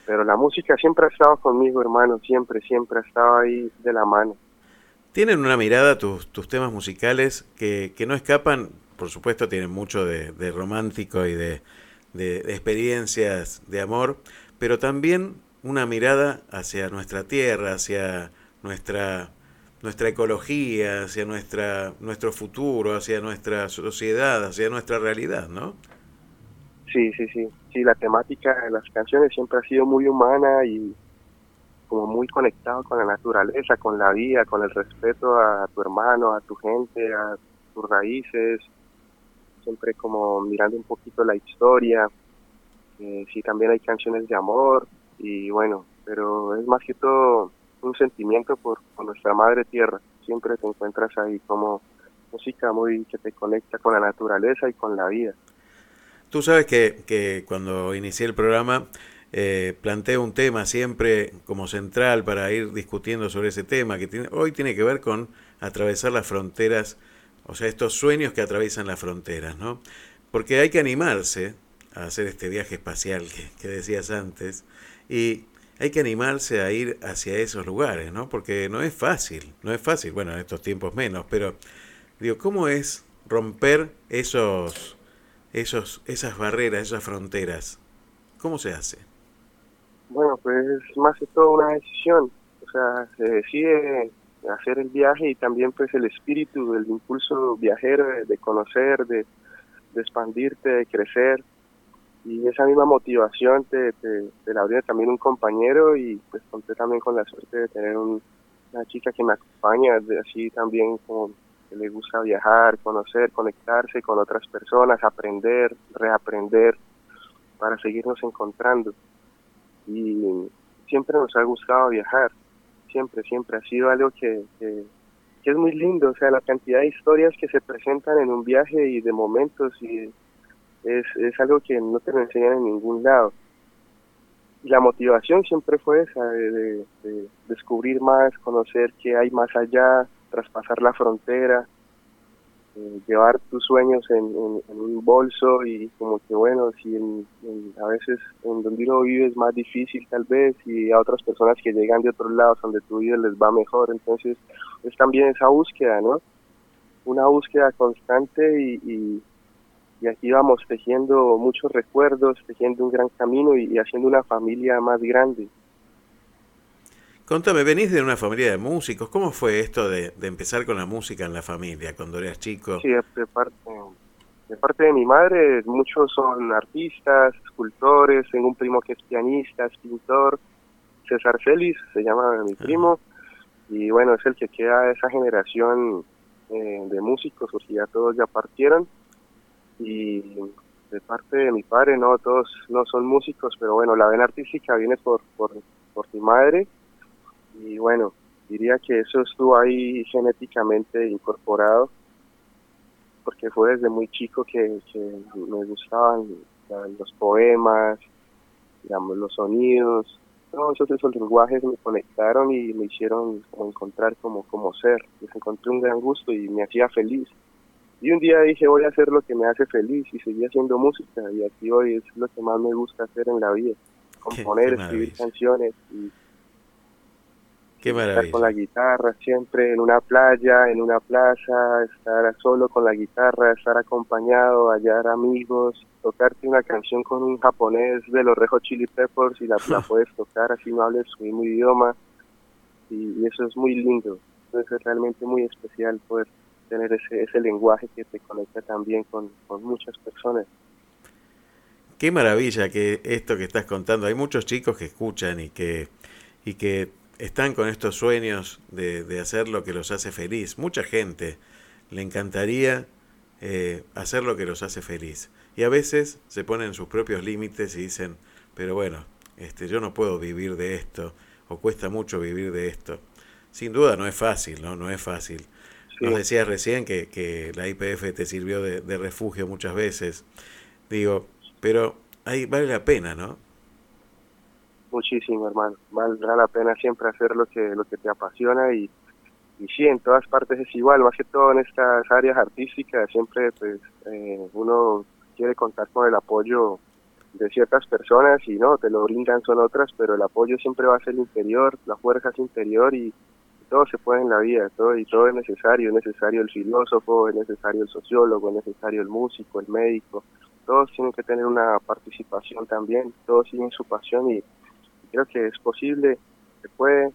Pero la música siempre ha estado conmigo, hermano, siempre, siempre ha estado ahí de la mano. Tienen una mirada tus, tus temas musicales que, que no escapan, por supuesto tienen mucho de, de romántico y de, de, experiencias de amor, pero también una mirada hacia nuestra tierra, hacia nuestra nuestra ecología, hacia nuestra, nuestro futuro, hacia nuestra sociedad, hacia nuestra realidad, ¿no? Sí, sí, sí. Sí, la temática de las canciones siempre ha sido muy humana y como muy conectado con la naturaleza, con la vida, con el respeto a tu hermano, a tu gente, a tus raíces, siempre como mirando un poquito la historia. Eh, sí, también hay canciones de amor y bueno, pero es más que todo un sentimiento por, por, nuestra madre tierra. Siempre te encuentras ahí como música muy que te conecta con la naturaleza y con la vida. Tú sabes que, que cuando inicié el programa eh, planteo un tema siempre como central para ir discutiendo sobre ese tema, que tiene, hoy tiene que ver con atravesar las fronteras, o sea, estos sueños que atraviesan las fronteras, ¿no? Porque hay que animarse a hacer este viaje espacial que, que decías antes y hay que animarse a ir hacia esos lugares, ¿no? Porque no es fácil, no es fácil, bueno, en estos tiempos menos, pero digo, ¿cómo es romper esos, esos, esas barreras, esas fronteras? ¿Cómo se hace? Bueno, pues más que todo una decisión, o sea, se decide hacer el viaje y también pues el espíritu, el impulso viajero de, de conocer, de, expandirte, de crecer, y esa misma motivación te, te, te la abrió también un compañero y pues conté también con la suerte de tener un, una chica que me acompaña, así también como le gusta viajar, conocer, conectarse con otras personas, aprender, reaprender para seguirnos encontrando. Y siempre nos ha gustado viajar, siempre, siempre ha sido algo que, que, que es muy lindo, o sea, la cantidad de historias que se presentan en un viaje y de momentos y es, es algo que no te lo enseñan en ningún lado. Y la motivación siempre fue esa, de, de, de descubrir más, conocer qué hay más allá, traspasar la frontera, eh, llevar tus sueños en, un bolso y como que bueno, si en, a veces en donde uno vive es más difícil tal vez y a otras personas que llegan de otros lados donde tu vida les va mejor, entonces es también esa búsqueda, ¿no? Una búsqueda constante y, aquí vamos tejiendo muchos recuerdos, tejiendo un gran camino y, haciendo una familia más grande. Contame, venís de una familia de músicos, ¿cómo fue esto de, de empezar con la música en la familia cuando eras chico? Sí, de parte, de parte de mi madre, muchos son artistas, escultores, tengo un primo que es pianista, es pintor, César Celis, se llama mi primo, y bueno, es el que queda de esa generación eh, de músicos, porque ya todos ya partieron, y de parte de mi padre no todos no son músicos pero bueno la vena artística viene por por por mi madre y bueno diría que eso estuvo ahí genéticamente incorporado porque fue desde muy chico que, que me gustaban los poemas digamos los sonidos todos esos, esos lenguajes me conectaron y me hicieron encontrar como como ser les encontré un gran gusto y me hacía feliz y un día dije, voy a hacer lo que me hace feliz y seguí haciendo música y aquí hoy es lo que más me gusta hacer en la vida. componer, escribir canciones y Qué estar con la guitarra siempre en una playa, en una plaza, estar solo con la guitarra, estar acompañado, hallar amigos, tocarte una canción con un japonés de los Rejo Chili Peppers y la, la puedes tocar así no hables su mismo idioma y, y eso es muy lindo. Entonces es realmente muy especial poder tener ese, ese lenguaje que te conecta también con, con muchas personas. Qué maravilla que esto que estás contando. Hay muchos chicos que escuchan y que, y que están con estos sueños de, de hacer lo que los hace feliz. Mucha gente le encantaría eh, hacer lo que los hace feliz. Y a veces se ponen sus propios límites y dicen, pero bueno, este, yo no puedo vivir de esto, o cuesta mucho vivir de esto. Sin duda no es fácil, ¿no? No es fácil. Nos decías recién que, que la IPF te sirvió de, de refugio muchas veces. Digo, pero ahí vale la pena, ¿no? Muchísimo, hermano. Valdrá la pena siempre hacer lo que, lo que te apasiona y, y sí, en todas partes es igual, más que todo en estas áreas artísticas, siempre pues eh, uno quiere contar con el apoyo de ciertas personas y no, te lo brindan son otras, pero el apoyo siempre va a ser interior, la fuerza es interior y, todo se puede en la vida, todo y todo es necesario, es necesario el filósofo, es necesario el sociólogo, es necesario el músico, el médico, todos tienen que tener una participación también, todos tienen su pasión y creo que es posible, se puede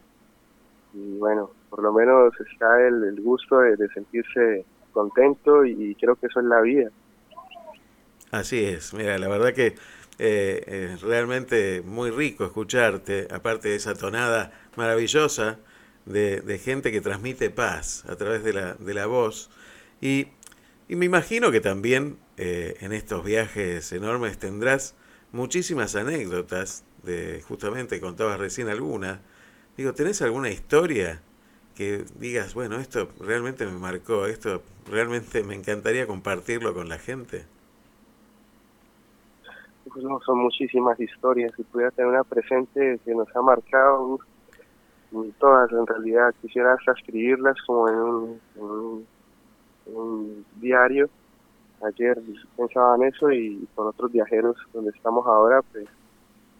y bueno, por lo menos está el, el gusto de, sentirse contento y, y creo que eso es la vida. Así es, mira, la verdad que eh, es realmente muy rico escucharte, aparte de esa tonada maravillosa de, de gente que transmite paz a través de la, de la voz. Y, y me imagino que también eh, en estos viajes enormes tendrás muchísimas anécdotas, de justamente contabas recién alguna. Digo, ¿tenés alguna historia que digas, bueno, esto realmente me marcó, esto realmente me encantaría compartirlo con la gente? Pues no, son muchísimas historias. Si pudiera tener una presente que nos ha marcado, todas en realidad, quisiera hasta escribirlas como en un diario. Ayer pensaba en eso y con otros viajeros donde estamos ahora, pues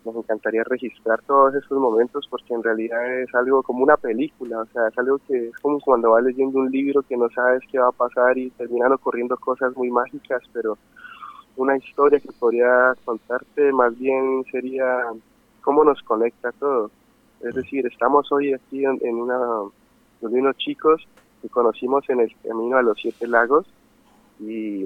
nos encantaría registrar todos esos momentos porque en realidad es algo como una película, o sea, es algo que es como cuando vas leyendo un libro que no sabes qué va a pasar y terminan ocurriendo cosas muy mágicas, pero una historia que podría contarte más bien sería cómo nos conecta todo. Es decir, estamos hoy aquí en, en una donde unos chicos que conocimos en el camino a los siete lagos y,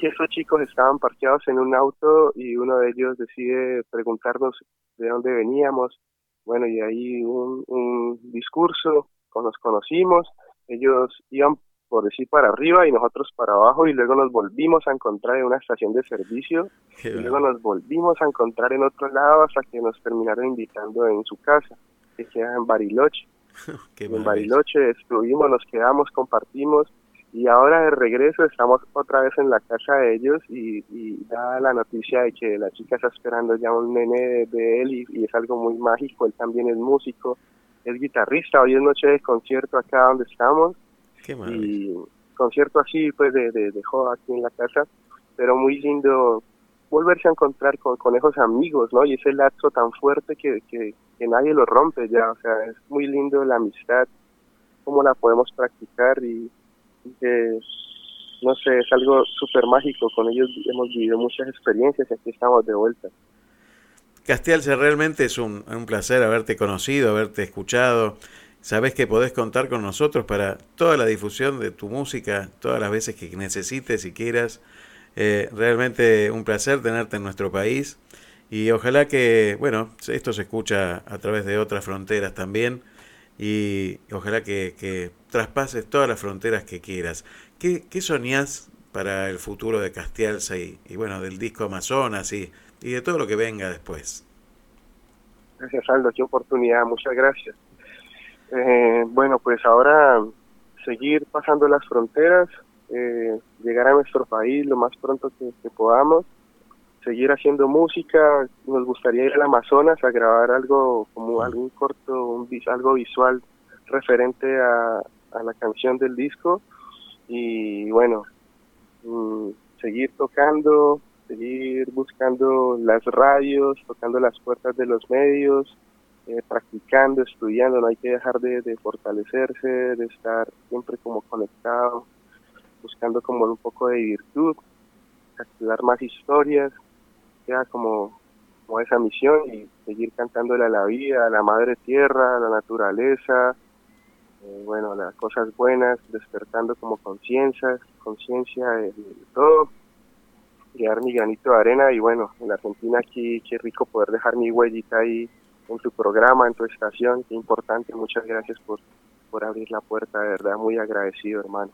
y esos chicos estaban parqueados en un auto y uno de ellos decide preguntarnos de dónde veníamos. Bueno, y ahí un, un discurso, nos conocimos, ellos iban por decir para arriba y nosotros para abajo y luego nos volvimos a encontrar en una estación de servicio Qué y luego nos volvimos a encontrar en otro lado hasta que nos terminaron invitando en su casa, que queda en Bariloche. En. Bariloche estuvimos, nos quedamos, compartimos y ahora de regreso estamos otra vez en la casa de ellos y, y da la noticia de que la chica está esperando ya un nene de, de él y, y es algo muy mágico, él también es músico, es guitarrista, hoy es noche de concierto acá donde estamos. Qué y concierto así pues de, de, de joda aquí en la casa, pero muy lindo volverse a encontrar con, con esos amigos, ¿no? Y ese lazo tan fuerte que, que, que nadie lo rompe ya, o sea, es muy lindo la amistad, cómo la podemos practicar y, que, no sé, es algo súper mágico, con ellos hemos vivido muchas experiencias y aquí estamos de vuelta. Castialce, realmente es un, un placer haberte conocido, haberte escuchado. Sabes que podés contar con nosotros para toda la difusión de tu música, todas las veces que necesites y quieras. Eh, realmente un placer tenerte en nuestro país y ojalá que, bueno, esto se escucha a través de otras fronteras también y ojalá que, que traspases todas las fronteras que quieras. ¿Qué, qué soñás para el futuro de Castialza y, y, bueno, del disco Amazonas y, y de todo lo que venga después? Gracias, Aldo, qué oportunidad, muchas gracias. Eh, bueno, pues ahora seguir pasando las fronteras, eh, llegar a nuestro país lo más pronto que, que, podamos, seguir haciendo música, nos gustaría ir al Amazonas a grabar algo como algún corto, un, algo visual referente a, a la canción del disco. Y bueno, mm, seguir tocando, seguir buscando las radios, tocando las puertas de los medios, eh, practicando, estudiando, no hay que dejar de, de, fortalecerse, de estar siempre como conectado, buscando como un poco de virtud, estudiar más historias, sea como, como esa misión y seguir cantándole a la vida, a la madre tierra, a la naturaleza, eh, bueno, las cosas buenas, despertando como conciencia, conciencia de, de, todo, llevar mi granito de arena y bueno, en la Argentina aquí qué rico poder dejar mi huellita ahí en tu programa, en tu estación, qué importante, muchas gracias por, por abrir la puerta, de verdad, muy agradecido hermano.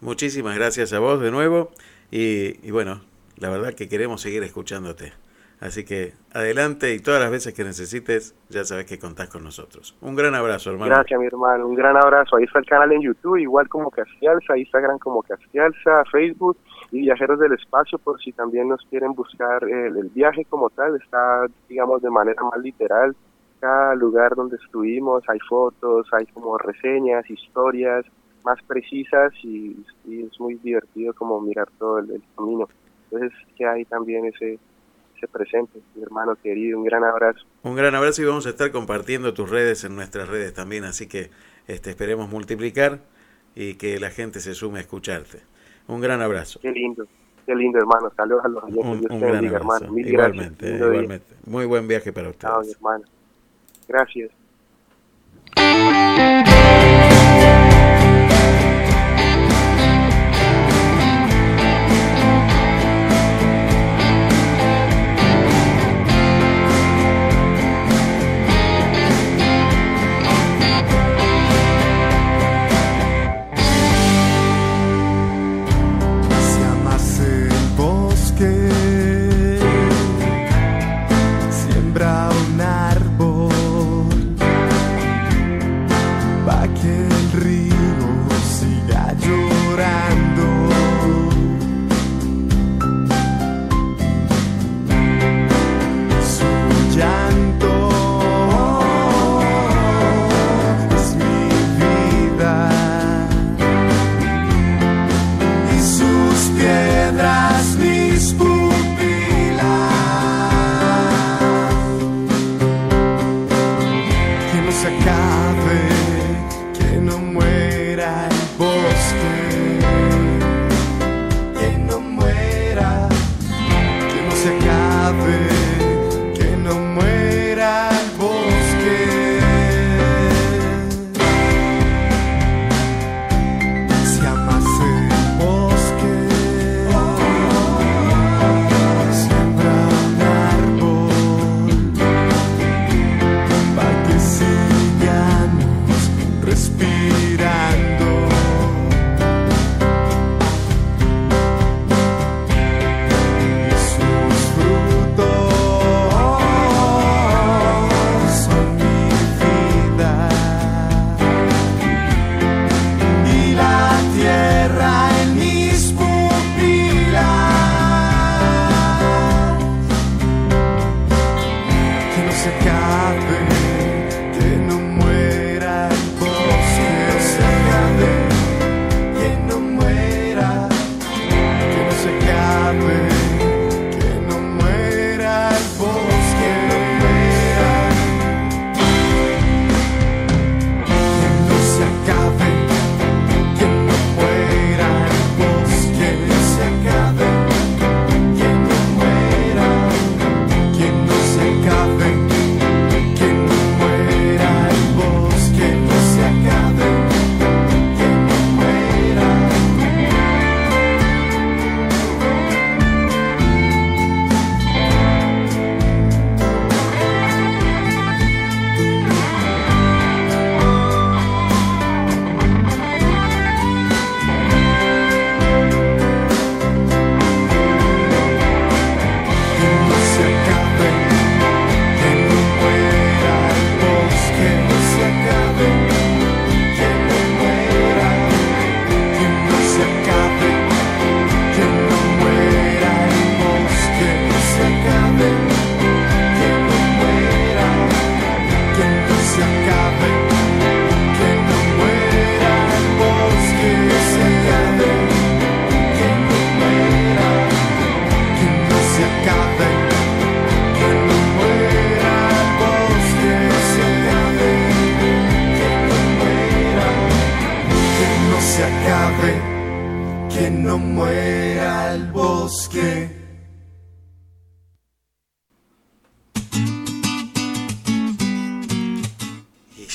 Muchísimas gracias a vos de nuevo y, y bueno, la verdad que queremos seguir escuchándote. Así que adelante y todas las veces que necesites, ya sabes que contás con nosotros. Un gran abrazo, hermano. Gracias, mi hermano. Un gran abrazo. Ahí está el canal en YouTube, igual como Castialza, Instagram como Castialza, Facebook y Viajeros del Espacio, por si también nos quieren buscar el, viaje como tal. Está, digamos, de manera más literal. Cada lugar donde estuvimos hay fotos, hay como reseñas, historias más precisas y, es muy divertido como mirar todo el camino. Entonces, que hay también ese se presente, mi hermano querido, un gran abrazo. Un gran abrazo y vamos a estar compartiendo tus redes en nuestras redes también, así que este, esperemos multiplicar y que la gente se sume a escucharte. Un gran abrazo. Qué lindo, qué lindo hermano, saludos a los oyentes, un, Dios un gran bendiga, abrazo. hermano, mil igualmente, gracias. Igualmente. Muy buen viaje para ustedes. Chao, mi hermano. Gracias.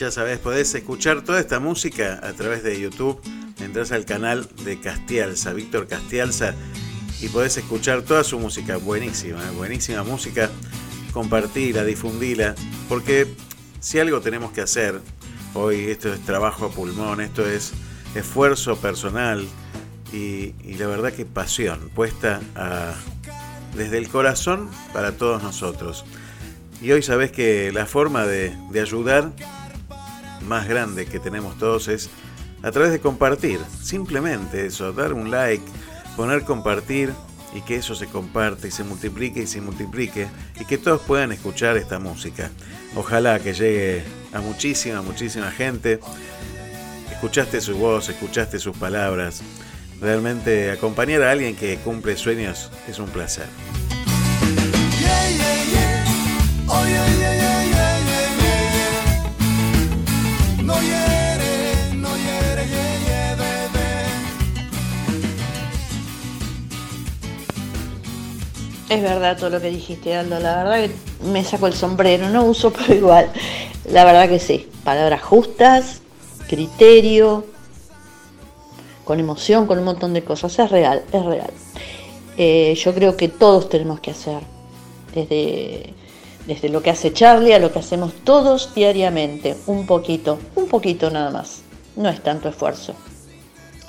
Ya sabes, podés escuchar toda esta música a través de YouTube. Entras al canal de Castialza, Víctor Castialza, y podés escuchar toda su música. Buenísima, ¿eh? buenísima música. Compartirla, difundirla, porque si algo tenemos que hacer hoy, esto es trabajo a pulmón, esto es esfuerzo personal y, y la verdad que pasión puesta desde el corazón para todos nosotros. Y hoy sabés que la forma de ayudar más grande que tenemos todos es a través de compartir. Simplemente eso, dar un like, poner compartir y que eso se comparte y se multiplique y se multiplique y que todos puedan escuchar esta música. Ojalá que llegue a muchísima, muchísima gente. Escuchaste su voz, escuchaste sus palabras. Realmente acompañar a alguien que cumple sueños es un placer. Es verdad todo lo que dijiste, Aldo. La verdad que me saco el sombrero, no uso, pero igual. La verdad que sí. Palabras justas, criterio, con emoción, con un montón de cosas. Es real, es real. Eh, yo creo que todos tenemos que hacer. Desde, desde lo que hace Charlie a lo que hacemos todos diariamente. Un poquito, un poquito nada más. No es tanto esfuerzo.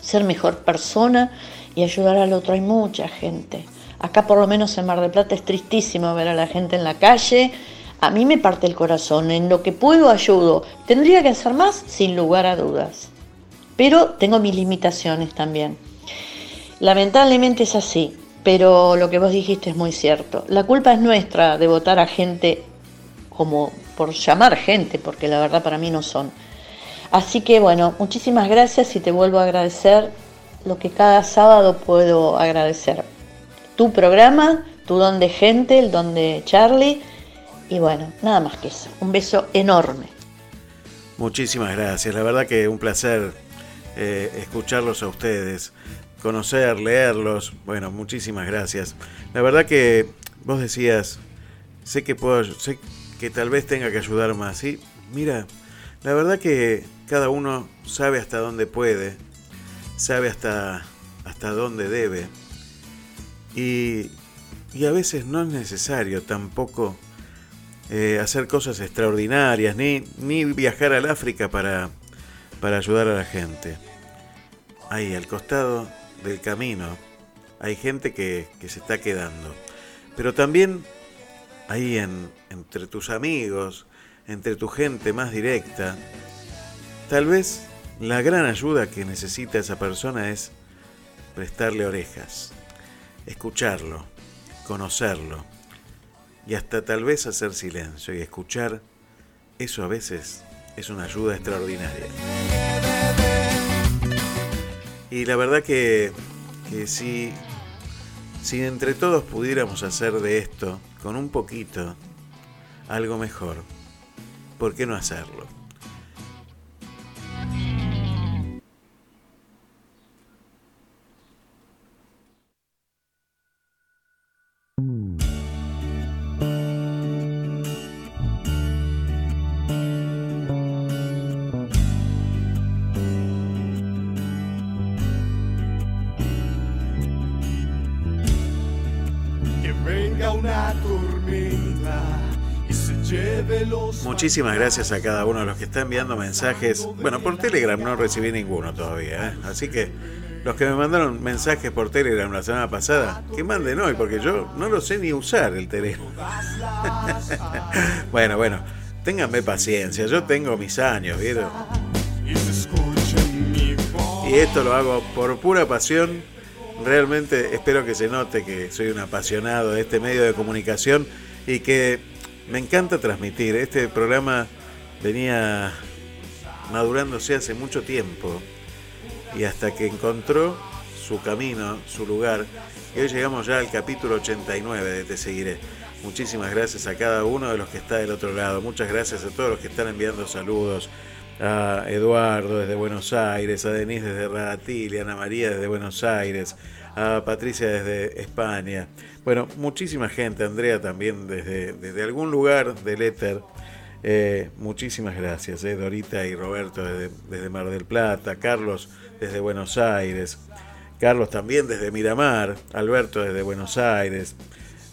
Ser mejor persona y ayudar al otro. Hay mucha gente. Acá por lo menos en Mar del Plata es tristísimo ver a la gente en la calle. A mí me parte el corazón. En lo que puedo ayudo. ¿Tendría que hacer más? Sin lugar a dudas. Pero tengo mis limitaciones también. Lamentablemente es así. Pero lo que vos dijiste es muy cierto. La culpa es nuestra de votar a gente como por llamar gente, porque la verdad para mí no son. Así que bueno, muchísimas gracias y te vuelvo a agradecer lo que cada sábado puedo agradecer. Tu programa, tu don de gente, el don de Charlie. Y bueno, nada más que eso. Un beso enorme. Muchísimas gracias. La verdad que un placer eh, escucharlos a ustedes, conocer, leerlos. Bueno, muchísimas gracias. La verdad que vos decías, sé que puedo, sé que tal vez tenga que ayudar más. Sí, mira, la verdad que cada uno sabe hasta dónde puede, sabe hasta, hasta dónde debe. Y, y a veces no es necesario tampoco eh, hacer cosas extraordinarias, ni, ni viajar al África para, para ayudar a la gente. Ahí, al costado del camino, hay gente que, que se está quedando. Pero también ahí en, entre tus amigos, entre tu gente más directa, tal vez la gran ayuda que necesita esa persona es prestarle orejas, escucharlo, conocerlo y hasta tal vez hacer silencio y escuchar, eso a veces es una ayuda extraordinaria. Y la verdad que, que si, si entre todos pudiéramos hacer de esto, con un poquito, algo mejor, ¿por qué no hacerlo? Muchísimas gracias a cada uno de los que está enviando mensajes. Bueno, por Telegram no recibí ninguno todavía, ¿eh? así que los que me mandaron mensajes por Telegram la semana pasada, que manden hoy, porque yo no lo sé ni usar el Telegram. bueno, bueno, ténganme paciencia, yo tengo mis años, ¿vieron? y esto lo hago por pura pasión. Realmente espero que se note que soy un apasionado de este medio de comunicación y que me encanta transmitir. Este programa venía madurándose hace mucho tiempo y hasta que encontró su camino, su lugar. Y hoy llegamos ya al capítulo 89 de Te Seguiré. Muchísimas gracias a cada uno de los que está del otro lado. Muchas gracias a todos los que están enviando saludos. a Eduardo desde Buenos Aires, a Denise desde Ratilia, a Ana María desde Buenos Aires, a Patricia desde España. Bueno, muchísima gente, Andrea también desde, desde algún lugar del éter. Eh, muchísimas gracias, eh, Dorita y Roberto desde, desde Mar del Plata, Carlos desde Buenos Aires, Carlos también desde Miramar, Alberto desde Buenos Aires.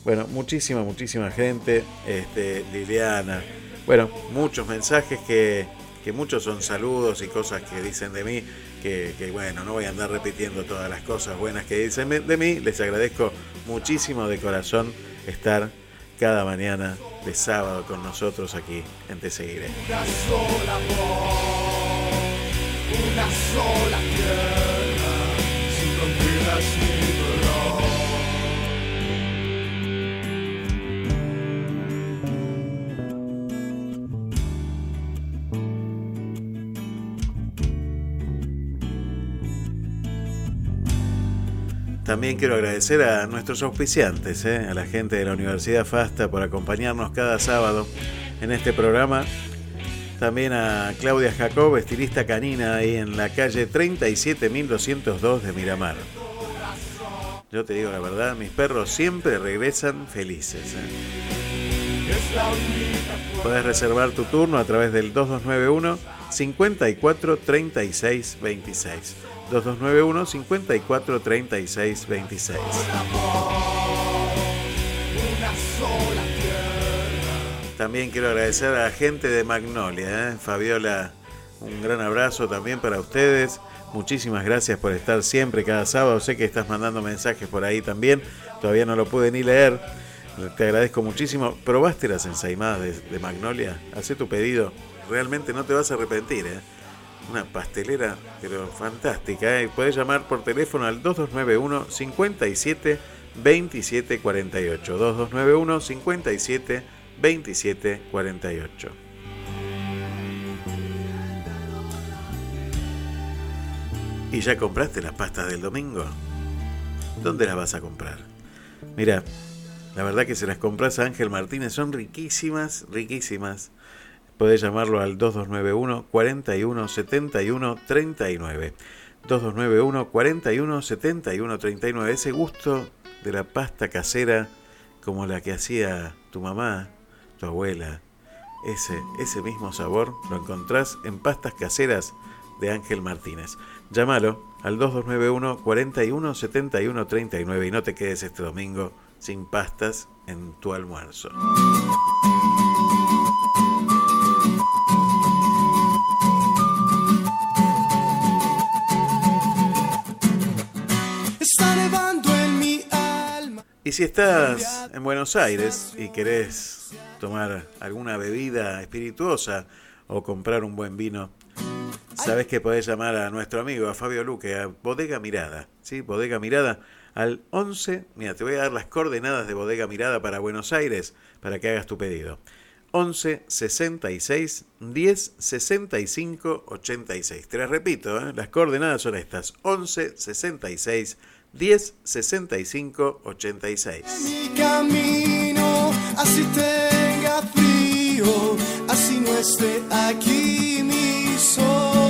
Bueno, muchísima, muchísima gente, este, Liliana. Bueno, muchos mensajes que, que muchos son saludos y cosas que dicen de mí, que, bueno, no voy a andar repitiendo todas las cosas buenas que dicen de mí. Les agradezco muchísimo de corazón estar cada mañana de sábado con nosotros aquí en Te Seguiré. Una sola voz, una sola tierra, sin También quiero agradecer a nuestros auspiciantes, ¿eh? a la gente de la Universidad FASTA por acompañarnos cada sábado en este programa. También a Claudia Jacob, estilista canina, ahí en la calle 37202 de Miramar. Yo te digo la verdad, mis perros siempre regresan felices. ¿eh? Puedes reservar tu turno a través del 2291 54 36 26. 2291 54 36 26. También quiero agradecer a la gente de Magnolia, ¿eh? Fabiola, un gran abrazo también para ustedes. Muchísimas gracias por estar siempre cada sábado. Sé que estás mandando mensajes por ahí también. Todavía no lo pude ni leer. Te agradezco muchísimo. ¿Probaste las ensaimadas de, de Magnolia? Hacé tu pedido. Realmente no te vas a arrepentir, ¿eh? Una pastelera, pero fantástica. ¿eh? Puedes llamar por teléfono al 2291 57 27 48. 2291 57 27 48. ¿Y ya compraste las pastas del domingo? ¿Dónde las vas a comprar? Mira, la verdad que si las compras a Ángel Martínez son riquísimas, riquísimas. Podés llamarlo al 2291 41 71 39. 2291 41 71 39. Ese gusto de la pasta casera como la que hacía tu mamá, tu abuela. Ese, ese mismo sabor lo encontrás en pastas caseras de Ángel Martínez. Llámalo al 2291 41 71 39 y no te quedes este domingo sin pastas en tu almuerzo. Y si estás en Buenos Aires y querés tomar alguna bebida espirituosa o comprar un buen vino, sabes que podés llamar a nuestro amigo, a Fabio Luque, a Bodega Mirada. ¿sí? Bodega Mirada al 11. Mira, te voy a dar las coordenadas de Bodega Mirada para Buenos Aires para que hagas tu pedido. 11 66 10 65 86. Te las repito, ¿eh? las coordenadas son estas: 11 66 10 65 86. Mi camino, así tenga frío, así no esté aquí mi sol.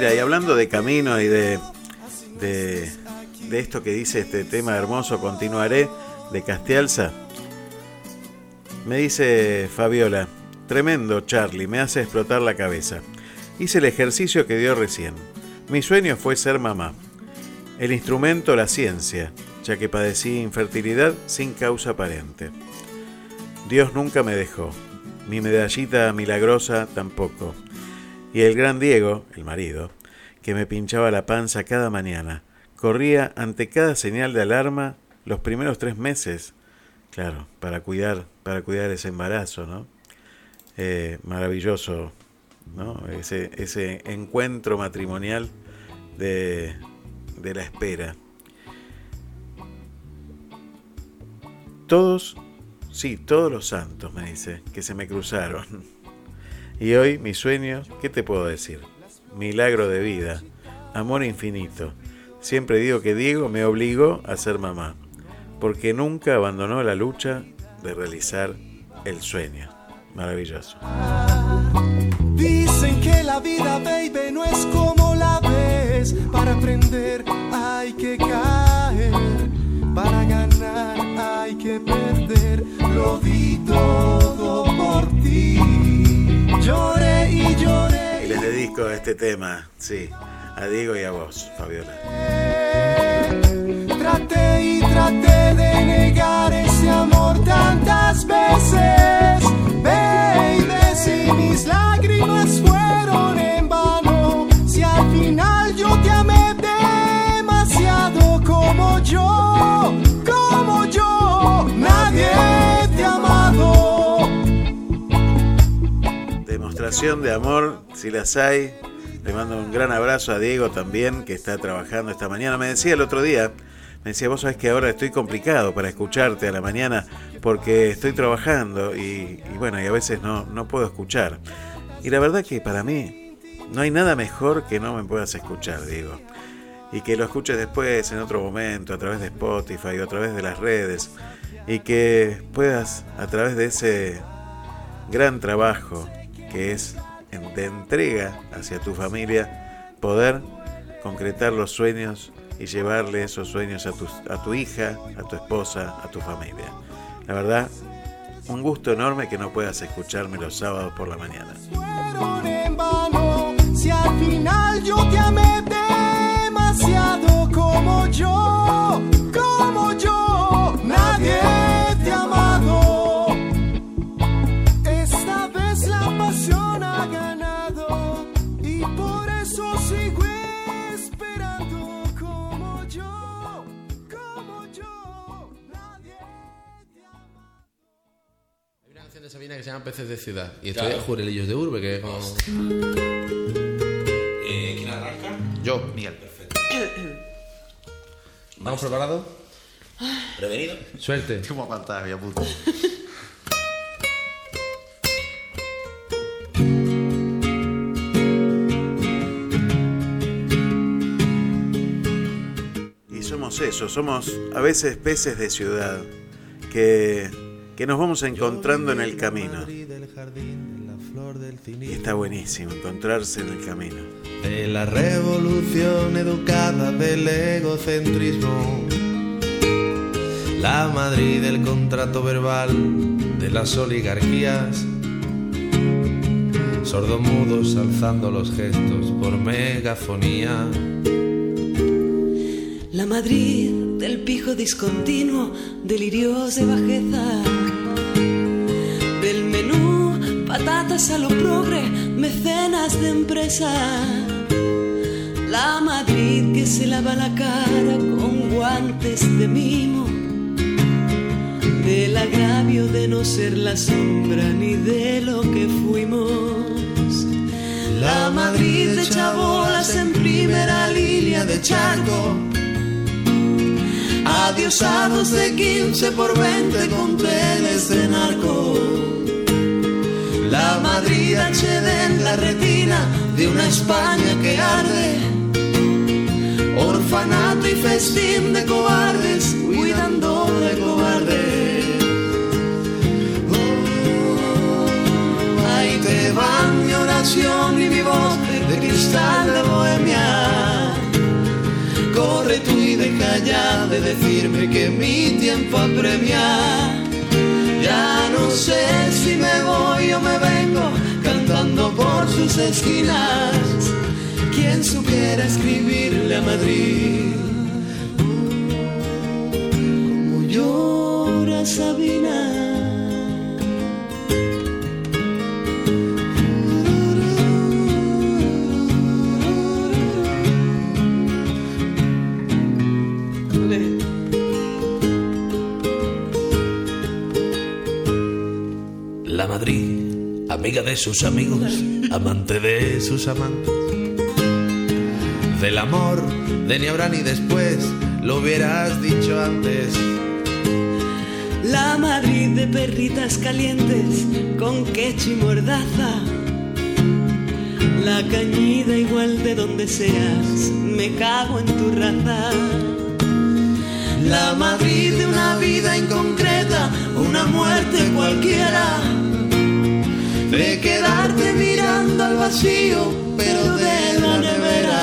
Mira, y hablando de camino y de, de, de esto que dice este tema hermoso, continuaré, de Castialza, me dice Fabiola, tremendo Charlie, me hace explotar la cabeza. Hice el ejercicio que dio recién. Mi sueño fue ser mamá. El instrumento, la ciencia, ya que padecí infertilidad sin causa aparente. Dios nunca me dejó. Mi medallita milagrosa tampoco. Y el gran Diego, el marido, que me pinchaba la panza cada mañana, corría ante cada señal de alarma los primeros tres meses, claro, para cuidar, para cuidar ese embarazo, ¿no? Eh, maravilloso, ¿no? Ese, ese encuentro matrimonial de, de la espera. Todos, sí, todos los santos, me dice, que se me cruzaron. Y hoy mi sueño, ¿qué te puedo decir? Milagro de vida, amor infinito. Siempre digo que Diego me obligó a ser mamá, porque nunca abandonó la lucha de realizar el sueño. Maravilloso. Dicen que la vida, baby, no es como la ves. Para aprender hay que caer. Para ganar hay que perder. Lo este tema, sí, a Diego y a vos, Fabiola. Traté y traté de negar ese amor tantas veces. Baby, si mis lágrimas fueron en vano, si al final yo te amé demasiado como yo, como yo, nadie De amor, si las hay. Le mando un gran abrazo a Diego también, que está trabajando esta mañana. Me decía el otro día, me decía, vos sabés que ahora estoy complicado para escucharte a la mañana porque estoy trabajando y, y bueno, y a veces no, no puedo escuchar. Y la verdad que para mí no hay nada mejor que no me puedas escuchar, Diego. Y que lo escuches después, en otro momento, a través de Spotify o a través de las redes. Y que puedas, a través de ese gran trabajo que es de entrega hacia tu familia, poder concretar los sueños y llevarle esos sueños a tu, a tu hija, a tu esposa, a tu familia. La verdad, un gusto enorme que no puedas escucharme los sábados por la mañana. yo te amé demasiado como yo, que se llama Peces de Ciudad. Y esto Claro. es Jurelillos de Urbe, que es como... Eh, ¿Quién arranca? Yo, Miguel. Perfecto. ¿Vamos preparados? ¿Prevenido? Suerte. ¿Cómo aguantar, mi puta? Y somos eso, somos a veces peces de ciudad que, que nos vamos encontrando en el camino. Y está buenísimo encontrarse en el camino. De la revolución educada del egocentrismo, la Madrid del contrato verbal de las oligarquías, sordomudos alzando los gestos por megafonía. La Madrid del pijo discontinuo, delirios de bajeza. A lo progre, mecenas de empresa. La Madrid que se lava la cara con guantes de mimo. Del agravio de no ser la sombra ni de lo que fuimos. La Madrid de chabolas en primera línea de charco. Adiosados de 15 por 20 con trenes de narco. La Madrid HD en la retina de una España que arde. Orfanato y festín de cobardes cuidando de cobardes. Oh, ahí te van mi oración y mi voz de cristal de bohemia. Corre tú y deja ya de decirme que mi tiempo apremia. Ya no sé si me voy o me vengo cantando por sus esquinas. Quien supiera escribirle a Madrid como llora Sabina. Madrid, amiga de sus amigos, amante de sus amantes. Del amor de ni ahora ni después, lo hubieras dicho antes. La Madrid de perritas calientes con quecho y mordaza. La cañida igual de donde seas, me cago en tu raza. La Madrid de una vida inconcreta, una muerte cualquiera. De quedarte mirando al vacío, pero de la nevera.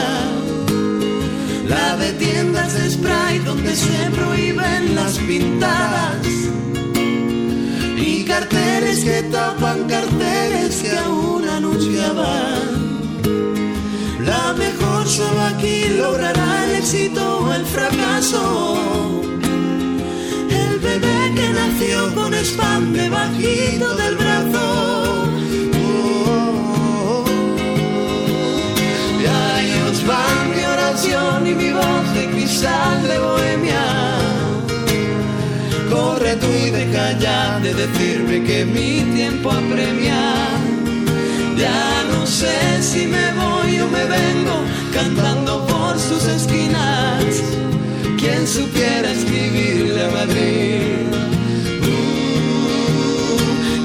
La de tiendas de spray donde se prohíben las pintadas. Y carteles que tapan carteles que aún anunciaban. La mejor solo aquí logrará el éxito o el fracaso. El bebé que nació con spam debajito del brazo. Y mi voz de cristal de bohemia. Corre tú y deja ya de decirme que mi tiempo apremia. Ya no sé si me voy o me vengo cantando por sus esquinas. Quien supiera escribirle a Madrid. Uh,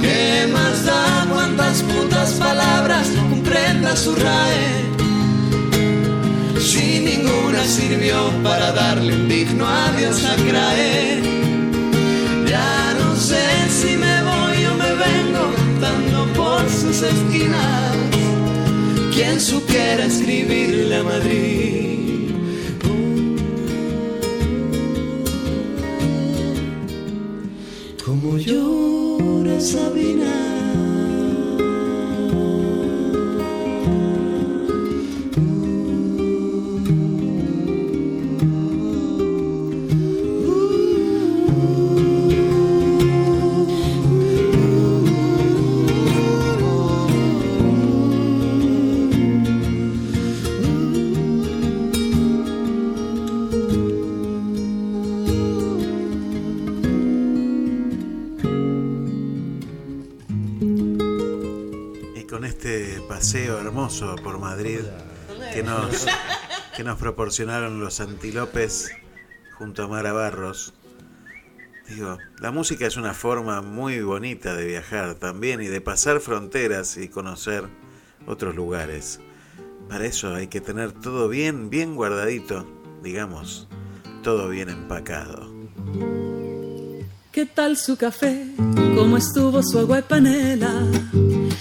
¿Qué más da cuántas putas palabras comprenda su RAE? Sirvió para darle un digno adiós a Crae. Ya no sé si me voy o me vengo cantando por sus esquinas. Quien supiera escribirle a Madrid. Como llora Sabina. Que nos, que nos proporcionaron los antilopes junto a Mara Barros. Digo, la música es una forma muy bonita de viajar también y de pasar fronteras y conocer otros lugares. Para eso hay que tener todo bien, bien guardadito, digamos, todo bien empacado. ¿Qué tal su café? ¿Cómo estuvo su agua panela?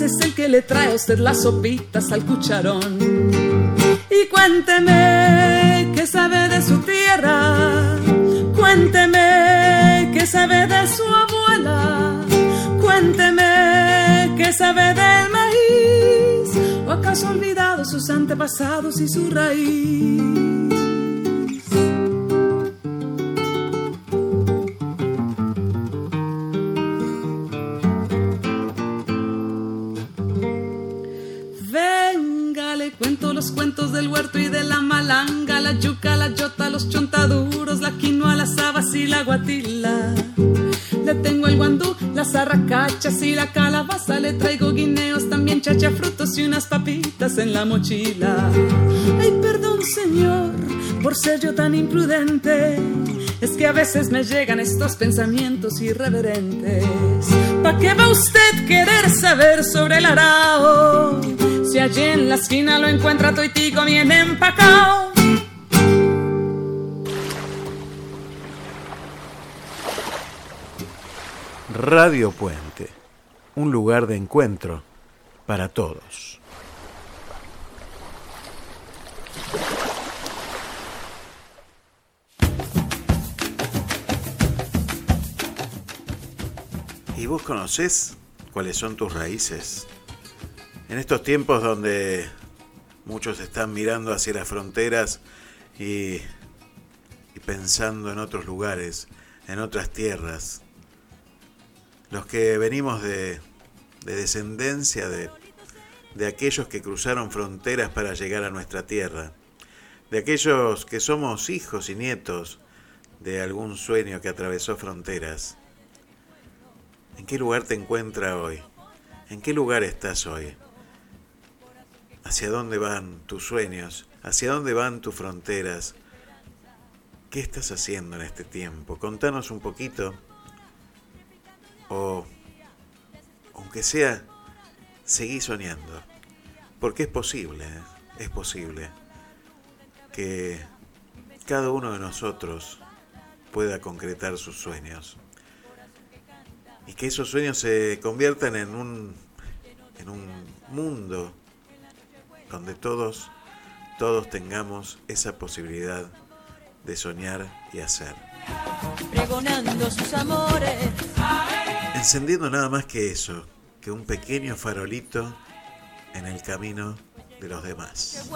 Es el que le trae a usted las sopitas al cucharón. Y cuénteme qué sabe de su tierra, cuénteme qué sabe de su abuela, cuénteme qué sabe del maíz, o acaso ha olvidado sus antepasados y su raíz. La yuca, la yota, los chontaduros, la quinoa, las habas y la guatila. Le tengo el guandú, las arracachas y la calabaza. Le traigo guineos, también chacha frutos y unas papitas en la mochila. Ay, perdón, señor, por ser yo tan imprudente. Es que a veces me llegan estos pensamientos irreverentes. ¿Pa' qué va usted querer saber sobre el arao? Si allí en la esquina lo encuentra toitico bien empacao. Radio Puente, un lugar de encuentro para todos. ¿Y vos conocés cuáles son tus raíces? En estos tiempos donde muchos están mirando hacia las fronteras y, pensando en otros lugares, en otras tierras, los que venimos de, de descendencia de, de aquellos que cruzaron fronteras para llegar a nuestra tierra, de aquellos que somos hijos y nietos de algún sueño que atravesó fronteras. ¿En qué lugar te encuentras hoy? ¿En qué lugar estás hoy? ¿Hacia dónde van tus sueños? ¿Hacia dónde van tus fronteras? ¿Qué estás haciendo en este tiempo? Contanos un poquito. O, aunque sea, seguí soñando. Porque es posible, es posible que cada uno de nosotros pueda concretar sus sueños. Y que esos sueños se conviertan en un, en un mundo donde todos, todos tengamos esa posibilidad de soñar y hacer. pregonando sus amores. Encendiendo nada más que eso, que un pequeño farolito en el camino de los demás.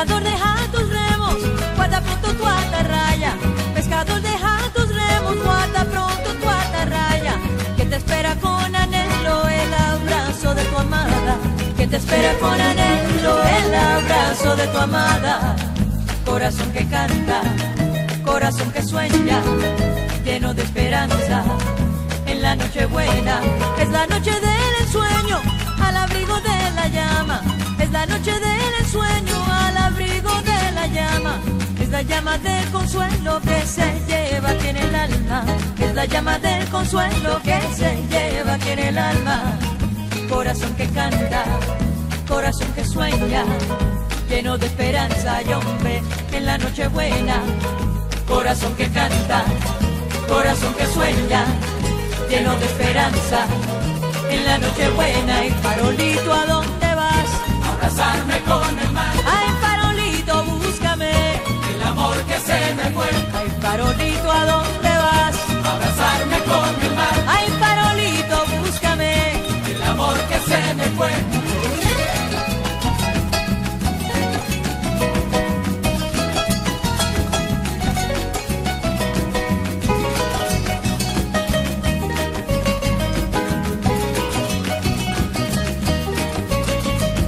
Pescador, deja tus remos, guarda pronto tu atarraya. Pescador, deja tus remos, guarda pronto tu atarraya. Que te espera con anhelo el abrazo de tu amada. Que te espera con anhelo el abrazo de tu amada. Corazón que canta, corazón que sueña, lleno de esperanza. En la noche buena, es la noche del ensueño, al abrigo de la llama. La llama del consuelo que se lleva aquí en el alma. Es la llama del consuelo que se lleva aquí en el alma. Corazón que canta, corazón que sueña, lleno de esperanza y hombre en la noche buena. Corazón que canta, corazón que sueña, lleno de esperanza. En la noche buena y farolito, ¿a dónde vas? abrazarme con el mar, se me fue, Ay, farolito, ¿a dónde vas? abrazarme con el mar, Ay, farolito, búscame. el amor que se me fue.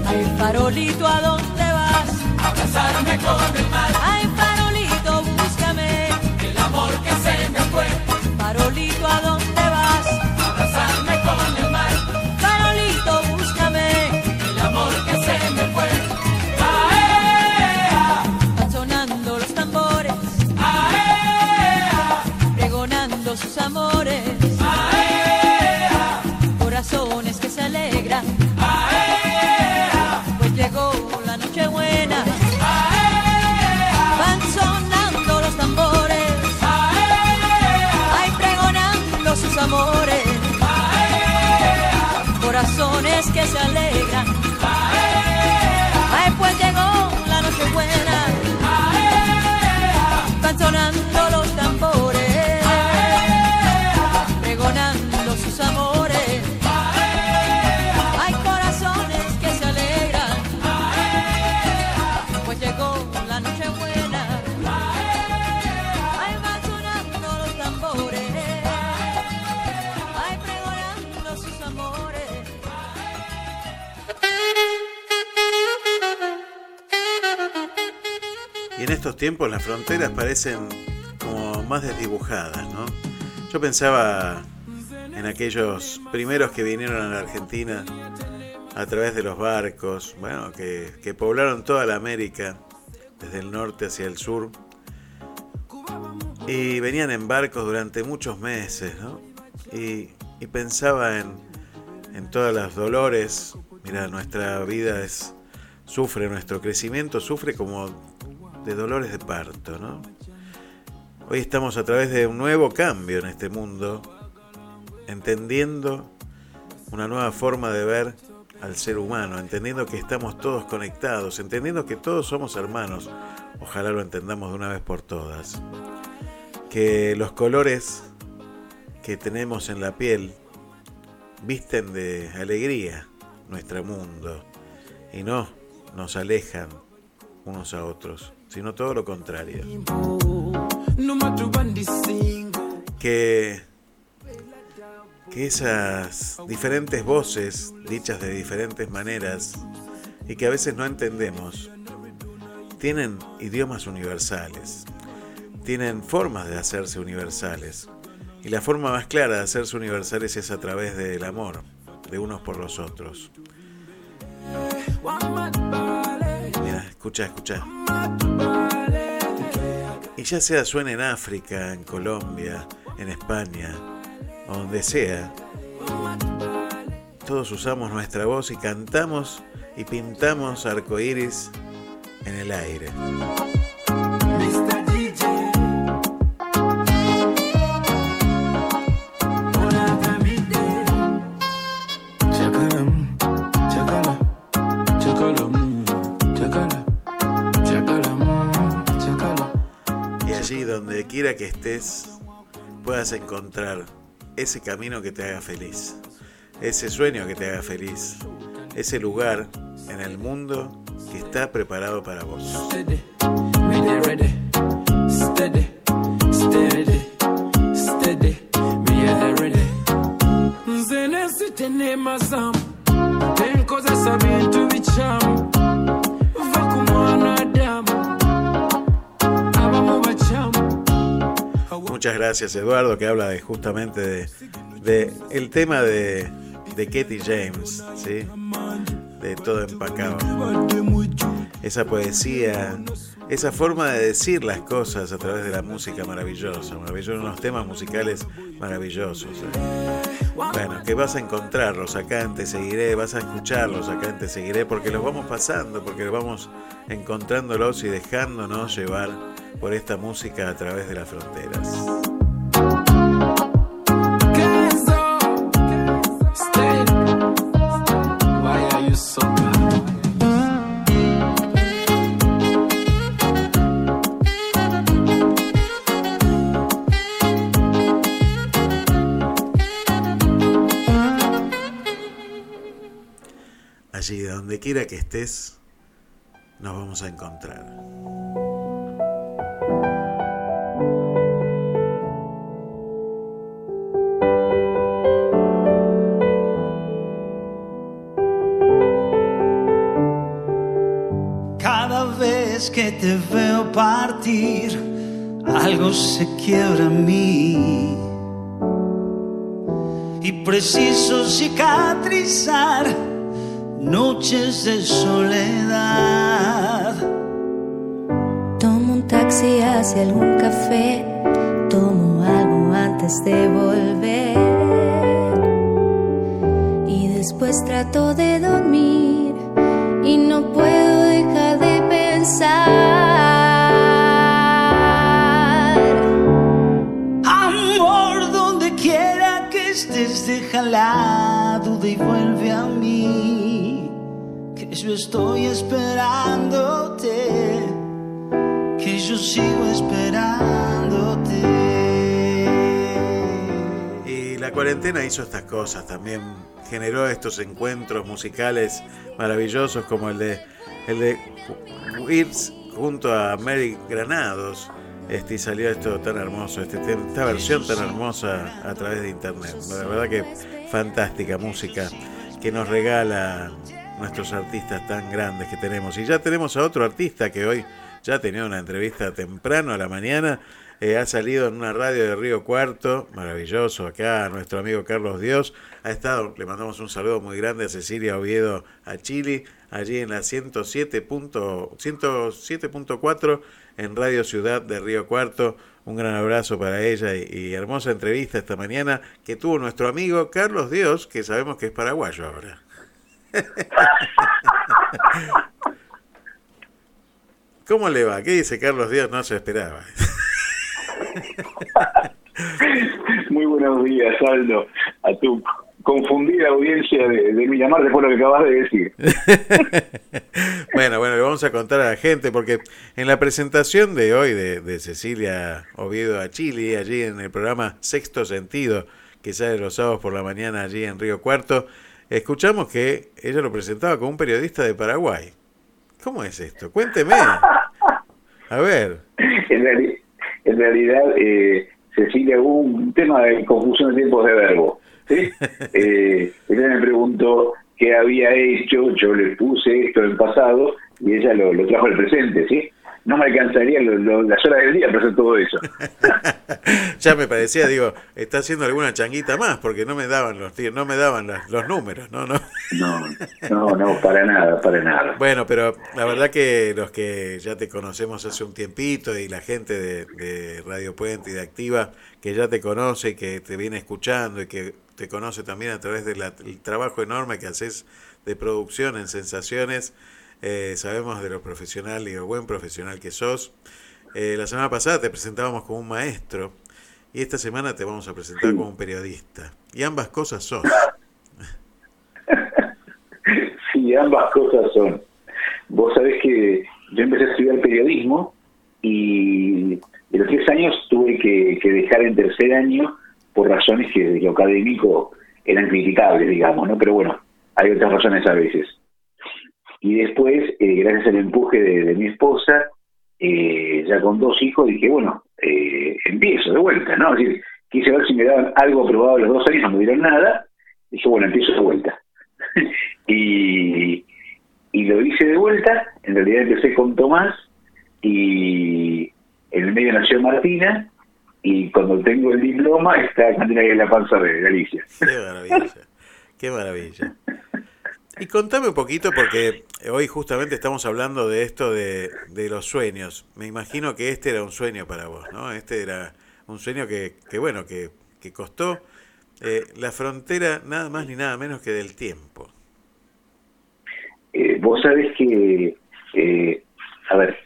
Ay, farolito, ¿a dónde que se alegran, Tiempos las fronteras parecen como más desdibujadas, ¿no? Yo pensaba en aquellos primeros que vinieron a la Argentina a través de los barcos, bueno, que, que poblaron toda la América, desde el norte hacia el sur, y venían en barcos durante muchos meses, ¿no? Y, y pensaba en, en todos los dolores. Mira, nuestra vida es sufre, nuestro crecimiento sufre como de dolores de parto, ¿no? Hoy estamos a través de un nuevo cambio en este mundo, entendiendo una nueva forma de ver al ser humano, entendiendo que estamos todos conectados, entendiendo que todos somos hermanos. Ojalá lo entendamos de una vez por todas. Que los colores que tenemos en la piel visten de alegría nuestro mundo y no nos alejan unos a otros, sino todo lo contrario. Que, que esas diferentes voces dichas de diferentes maneras y que a veces no entendemos, tienen idiomas universales, tienen formas de hacerse universales. Y la forma más clara de hacerse universales es a través del amor, de unos por los otros. Escucha, escucha. Y ya sea suene en África, en Colombia, en España, donde sea, todos usamos nuestra voz y cantamos y pintamos arcoíris en el aire. Que estés, puedas encontrar ese camino que te haga feliz, ese sueño que te haga feliz, ese lugar en el mundo que está preparado para vos. Muchas gracias Eduardo que habla de justamente de, el tema de, de Katie James, ¿sí? de todo empacado. Esa poesía, esa forma de decir las cosas a través de la música maravillosa, maravillosos, unos temas musicales maravillosos. ¿eh? Bueno, que vas a encontrarlos acá en Te Seguiré, vas a escucharlos acá en Te Seguiré, porque los vamos pasando, porque vamos encontrándolos y dejándonos llevar por esta música a través de las fronteras. Allí, donde quiera que estés, nos vamos a encontrar. Vez que te veo partir, algo se quiebra en mí. Y preciso cicatrizar noches de soledad. Tomo un taxi hacia algún café, tomo algo antes de volver. Y después trato de dormir y no la duda y vuelve a mí. Que yo estoy esperándote, que yo sigo esperándote. Y la cuarentena hizo estas cosas también, generó estos encuentros musicales maravillosos como el de el de Wirs junto a Mary Granados. Este, y salió esto tan hermoso, este, esta versión tan hermosa a través de internet. La verdad que fantástica música que nos regala nuestros artistas tan grandes que tenemos. Y ya tenemos a otro artista que hoy ya ha tenido una entrevista temprano a la mañana. Eh, ha salido en una radio de Río Cuarto, maravilloso acá, nuestro amigo Carlos Dios. Ha estado, le mandamos un saludo muy grande a Cecilia Oviedo, a Chile, allí en la 107.4 107 en Radio Ciudad de Río Cuarto. Un gran abrazo para ella y, hermosa entrevista esta mañana que tuvo nuestro amigo Carlos Dios, que sabemos que es paraguayo ahora. ¿Cómo le va? ¿Qué dice Carlos Dios? No se esperaba. Muy buenos días, Aldo, a tu confundida audiencia de, de Miramar después de lo que acabas de decir. bueno, bueno, le vamos a contar a la gente porque en la presentación de hoy de, de Cecilia Oviedo a Chile, allí en el programa Sexto Sentido, que sale los sábados por la mañana allí en Río Cuarto, escuchamos que ella lo presentaba como un periodista de Paraguay. ¿Cómo es esto? Cuénteme. A ver. En, reali en realidad, eh, Cecilia, hubo un tema de confusión de tiempos de verbo. ¿Sí? eh, ella me preguntó qué había hecho, yo le puse esto en pasado y ella lo, lo trajo al presente, ¿sí? No me alcanzaría lo, lo, las horas del día para hacer todo eso. ya me parecía, digo, está haciendo alguna changuita más porque no me daban los no me daban los, los números, ¿no? No. no, no, no, para nada, para nada. Bueno, pero la verdad que los que ya te conocemos hace un tiempito y la gente de, de Radio Puente y de Activa que ya te conoce y que te viene escuchando y que te conoce también a través del trabajo enorme que haces de producción en Sensaciones, eh, sabemos de lo profesional y lo buen profesional que sos. Eh, la semana pasada te presentábamos como un maestro y esta semana te vamos a presentar como un periodista. Y ambas cosas sos. Sí, ambas cosas son. Vos sabés que yo empecé a estudiar periodismo y de los tres años tuve que, que dejar en tercer año por razones que de lo académico eran criticables, digamos, ¿no? Pero bueno, hay otras razones a veces. Y después, eh, gracias al empuje de, mi esposa, eh, ya con dos hijos, dije, bueno, eh, empiezo de vuelta, ¿no? Es decir, quise ver si me daban algo aprobado los dos años, no me dieron nada, dije, bueno, empiezo de vuelta. y, y lo hice de vuelta, en realidad empecé con Tomás y en el medio nació Martina y cuando tengo el diploma está Cantina en la panza de Galicia. Qué maravilla. Qué maravilla. Y contame un poquito, porque hoy justamente estamos hablando de esto de, de los sueños. Me imagino que este era un sueño para vos, ¿no? Este era un sueño que, que bueno, que, que costó eh, la frontera nada más ni nada menos que del tiempo. Eh, vos sabés que, eh, a ver,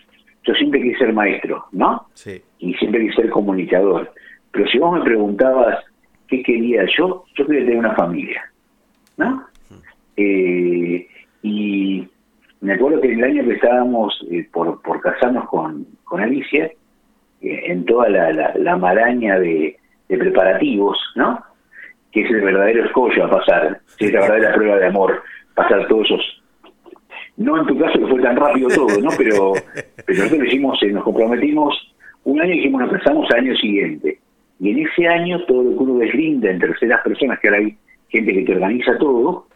yo siempre quise ser maestro, ¿no? Sí. Y siempre quise ser comunicador. Pero si vos me preguntabas qué quería yo, yo quería tener una familia, ¿no? Eh, y me acuerdo que el año que estábamos eh, por, por casarnos con, con Alicia, eh, en toda la, la, la maraña de, preparativos, ¿no? Que es el verdadero escollo a pasar, es la verdadera prueba de amor, pasar todos esos no en tu caso que fue tan rápido todo, ¿no? Pero, pero nosotros hicimos, eh, nos comprometimos un año y dijimos nos casamos al año siguiente. Y en ese año todo lo que uno deslinda en terceras personas, que ahora hay gente que te organiza todo,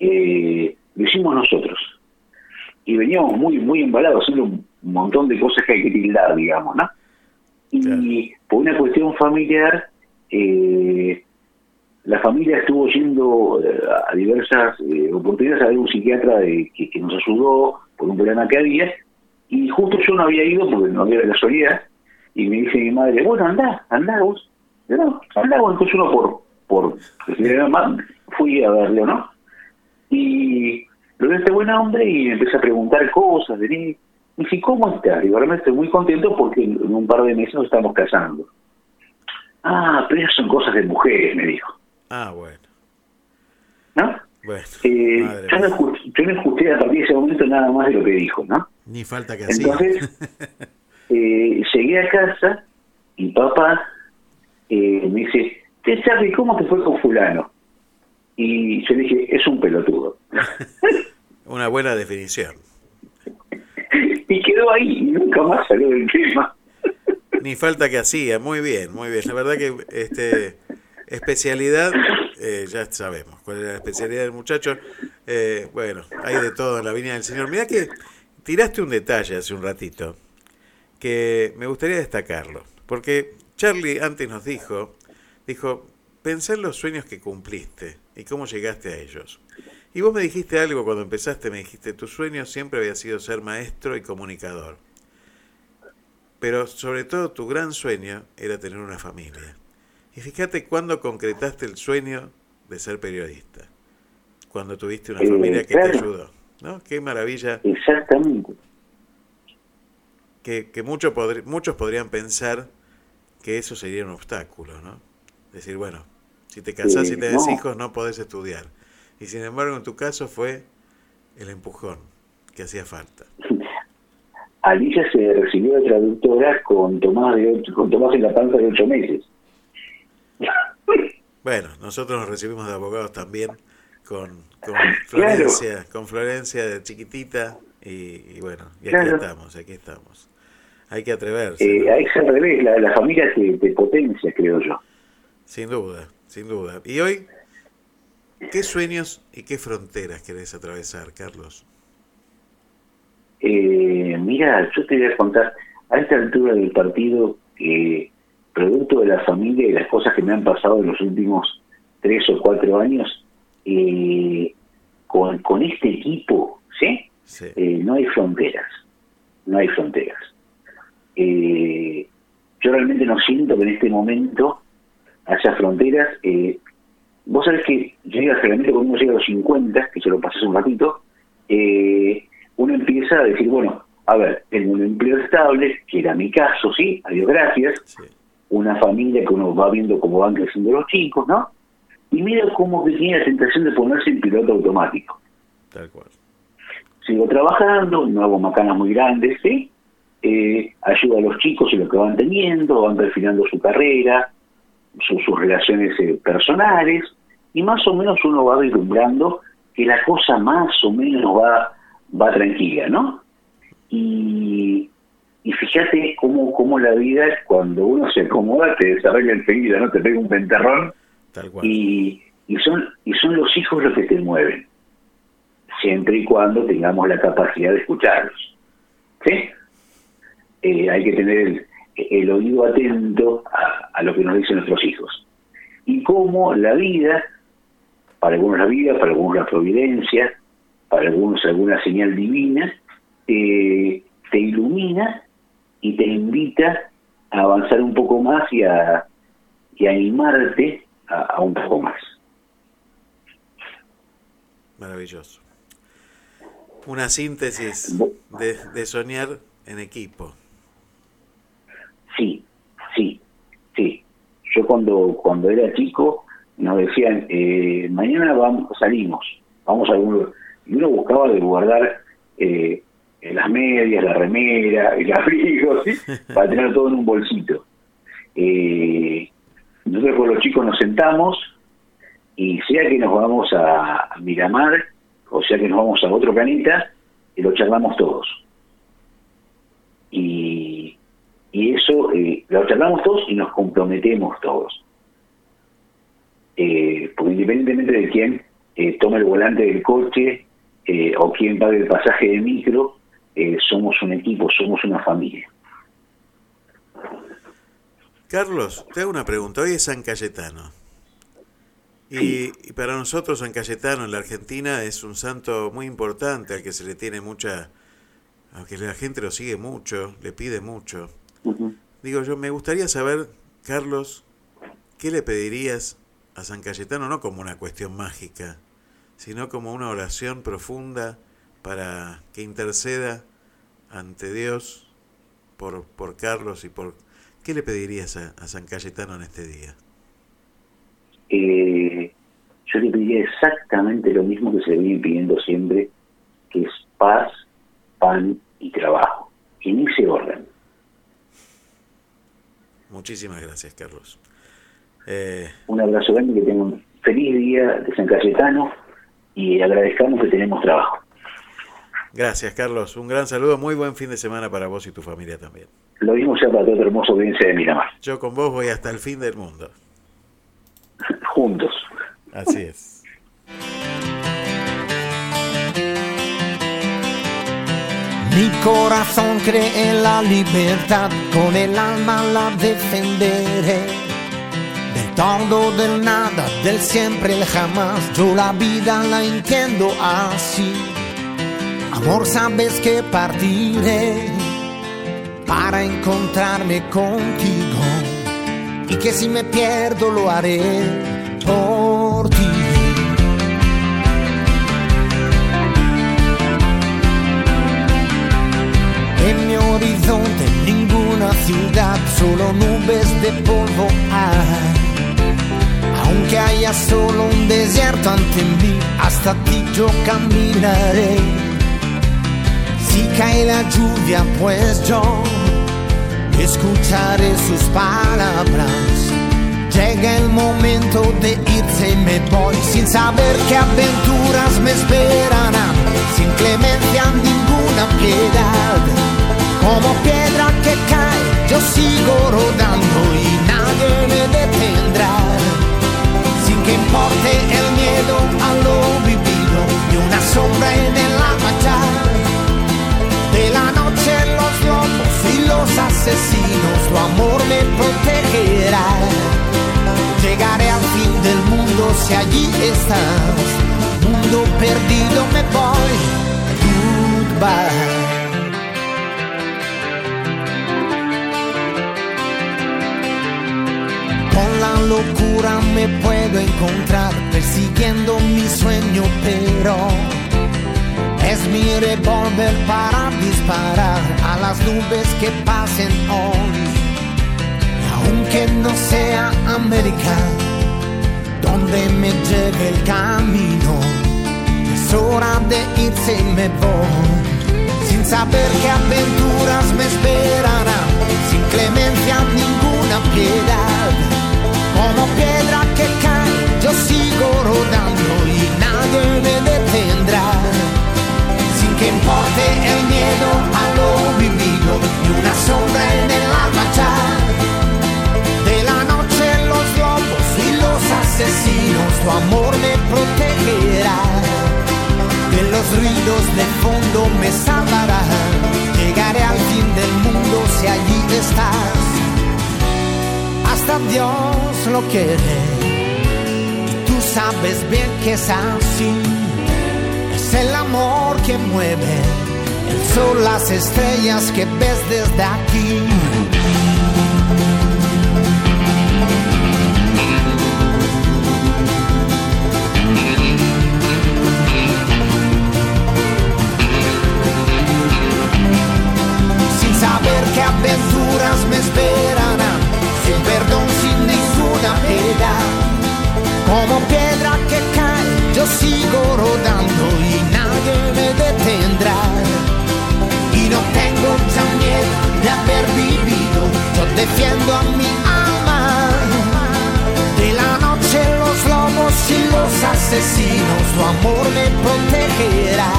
eh, lo hicimos nosotros. Y veníamos muy, muy embalados, haciendo un montón de cosas que hay que tildar, digamos, ¿no? Y por una cuestión familiar, eh, la familia estuvo yendo eh, a diversas eh, oportunidades a ver un psiquiatra de, que, que nos ayudó por un problema que había y justo yo no había ido porque no había casualidad y me dice mi madre, bueno, anda, anda vos. No, anda vos. Entonces uno por, por fui a verlo, ¿no? Y lo veo este buen hombre y me empecé a preguntar cosas de mí. Y dije, ¿cómo estás? Digo, realmente estoy muy contento porque en un par de meses nos estamos casando. Ah, pero esas son cosas de mujeres, me dijo. Ah, bueno. ¿No? Bueno, Eh, yo, no escuché, yo no escuché a partir de ese momento nada más de lo que dijo, ¿no? Ni falta que así. Entonces, eh, llegué a casa y papá eh, me dice, ¿qué Charlie, cómo te fue con fulano? Y yo dije, es un pelotudo. Una buena definición. y quedó ahí, y nunca más salió del tema. Ni falta que hacía, muy bien, muy bien. La verdad que este especialidad, eh, ya sabemos cuál es la especialidad del muchacho. Eh, bueno, hay de todo en la viña del Señor. Mira que tiraste un detalle hace un ratito. que me gustaría destacarlo. Porque Charlie antes nos dijo, dijo, pensá en los sueños que cumpliste y cómo llegaste a ellos. Y vos me dijiste algo cuando empezaste, me dijiste, tu sueño siempre había sido ser maestro y comunicador. Pero sobre todo tu gran sueño era tener una familia. Y fíjate cuándo concretaste el sueño de ser periodista. Cuando tuviste una Eh, familia que claro. te ayudó. ¿No? Qué maravilla. Exactamente. Que, que mucho podri- muchos podrían pensar que eso sería un obstáculo, ¿no? Decir, bueno, si te casás Sí, y tenés no. hijos no podés estudiar. Y sin embargo en tu caso fue el empujón que hacía falta. Alicia se recibió de traductora con Tomás, de ocho- con Tomás en la panza de ocho meses. Bueno, nosotros nos recibimos de abogados también con, con Florencia, con Florencia de chiquitita y, y bueno, y aquí Claro. estamos, aquí estamos. Hay que atreverse, Eh, es al revés, la, la familia te, te potencia, creo yo. sin duda, sin duda. Y hoy, ¿qué sueños y qué fronteras querés atravesar, Carlos? Eh, mira, yo te voy a contar, a esta altura del partido, eh, producto de la familia y las cosas que me han pasado en los últimos tres o cuatro años, eh, con, con este equipo, ¿sí? Eh, no hay fronteras, no hay fronteras. Eh, yo realmente no siento que en este momento haya fronteras. Eh, vos sabés que llega generalmente cuando uno llega a los 50, que se lo pasé hace un ratito, eh, uno empieza a decir, bueno, a ver, tengo un empleo estable, que era mi caso, sí, a Dios gracias, una familia que uno va viendo cómo van creciendo los chicos, ¿no? Y mira cómo que tiene la tentación de ponerse en piloto automático. Tal cual. Sigo trabajando, no hago macanas muy grandes, ¿sí? Eh, ayudo a los chicos en lo que van teniendo, van perfilando su carrera, su- sus relaciones eh, personales, y más o menos uno va vislumbrando que la cosa más o menos va, va tranquila, ¿no? Y, y fíjate cómo, cómo la vida, cuando uno se acomoda, te desarrolla enseguida, ¿no? Te pega un pentarrón Tal cual. y, y son y son los hijos los que te mueven siempre y cuando tengamos la capacidad de escucharlos ¿sí? Eh, hay que tener el, el oído atento a, a lo que nos dicen nuestros hijos y cómo la vida para algunos la vida para algunos la providencia para algunos alguna señal divina eh, te ilumina y te invita a avanzar un poco más y a, y a animarte a, a un poco más. Maravilloso. Una síntesis de, de soñar en equipo. Sí, sí, sí. Yo cuando cuando era chico nos decían, eh, mañana vamos, salimos, vamos a algún lugar. Y uno buscaba de guardar eh, las medias, la remera, el abrigo, ¿sí? para tener todo en un bolsito. Eh, nosotros con los chicos nos sentamos y sea que nos vamos a Miramar o sea que nos vamos a otro planeta, y lo charlamos todos. Y, y eso eh, lo charlamos todos y nos comprometemos todos. Eh, porque independientemente de quién eh, tome el volante del coche eh, o quién pague el pasaje de micro, eh, somos un equipo, somos una familia. Carlos, te hago una pregunta. Hoy es San Cayetano. Y, y para nosotros San Cayetano en la Argentina es un santo muy importante al que se le tiene mucha... Aunque la gente lo sigue mucho, le pide mucho. Digo yo, me gustaría saber, Carlos, ¿qué le pedirías a San Cayetano? No como una cuestión mágica, sino como una oración profunda para que interceda ante Dios por, por Carlos y por... ¿Qué le pedirías a, a San Cayetano en este día? Eh, yo le pediría exactamente lo mismo que se le viene pidiendo siempre, que es paz, pan y trabajo, en ese orden. Muchísimas gracias, Carlos. Eh, Un abrazo grande, que tengan un feliz día de San Cayetano y agradezcamos que tenemos trabajo. gracias, Carlos. Un gran saludo. Muy buen fin de semana para vos y tu familia también. Lo mismo sea para toda tu hermosa audiencia de Miramar. Yo con vos voy hasta el fin del mundo. Juntos. Así es. Mi corazón cree en la libertad, con el alma la defenderé. Del todo, del nada, del siempre, el jamás, yo la vida la entiendo así. Amor, sabes que partiré para encontrarme contigo y que si me pierdo lo haré por horizonte ninguna ciudad, solo nubes de polvo hay. Aunque haya solo un desierto ante mí, hasta ti yo caminaré. Si cae la lluvia, pues yo escucharé sus palabras. Llega el momento de irse y me voy sin saber qué aventuras me esperarán, sin clemencia ninguna piedad. Como piedra que cae, yo sigo rodando y nadie me detendrá. Sin que importe el miedo a lo vivido, ni una sombra en el amatar. De la noche los lobos y los asesinos, tu amor me protegerá. Llegaré al fin del mundo si allí estás. Mundo perdido me voy. Goodbye. Con la locura me puedo encontrar persiguiendo mi sueño, pero es mi revólver para disparar a las nubes que pasen hoy. Aunque no sea América, donde me lleve el camino, es hora de irse y me voy. Sin saber qué aventuras me esperarán, sin clemencia ninguna piedad. Como piedra que cae, yo sigo rodando y nadie me detendrá sin que importe el miedo a lo vivido y una sombra en el alma. De la noche los lobos y los asesinos, tu amor me protegerá. De los ruidos de fondo me salvará. Llegaré al fin del mundo si allí estás. Hasta Dios lo quiere. Y tú sabes bien que es así es el amor que mueve el sol, las estrellas que ves desde aquí. Sin saber qué aventuras me esperarán, como piedra que cae yo sigo rodando y nadie me detendrá. Y no tengo ya miedo de haber vivido, yo defiendo a mi alma. De la noche los lobos y los asesinos, tu amor me protegerá.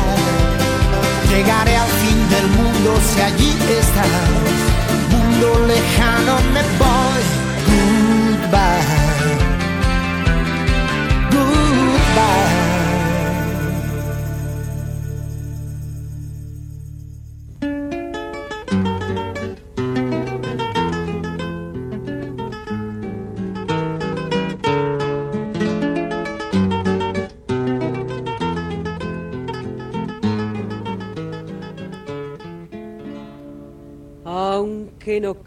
Llegaré al fin del mundo si allí estás. Mundo lejano me voy.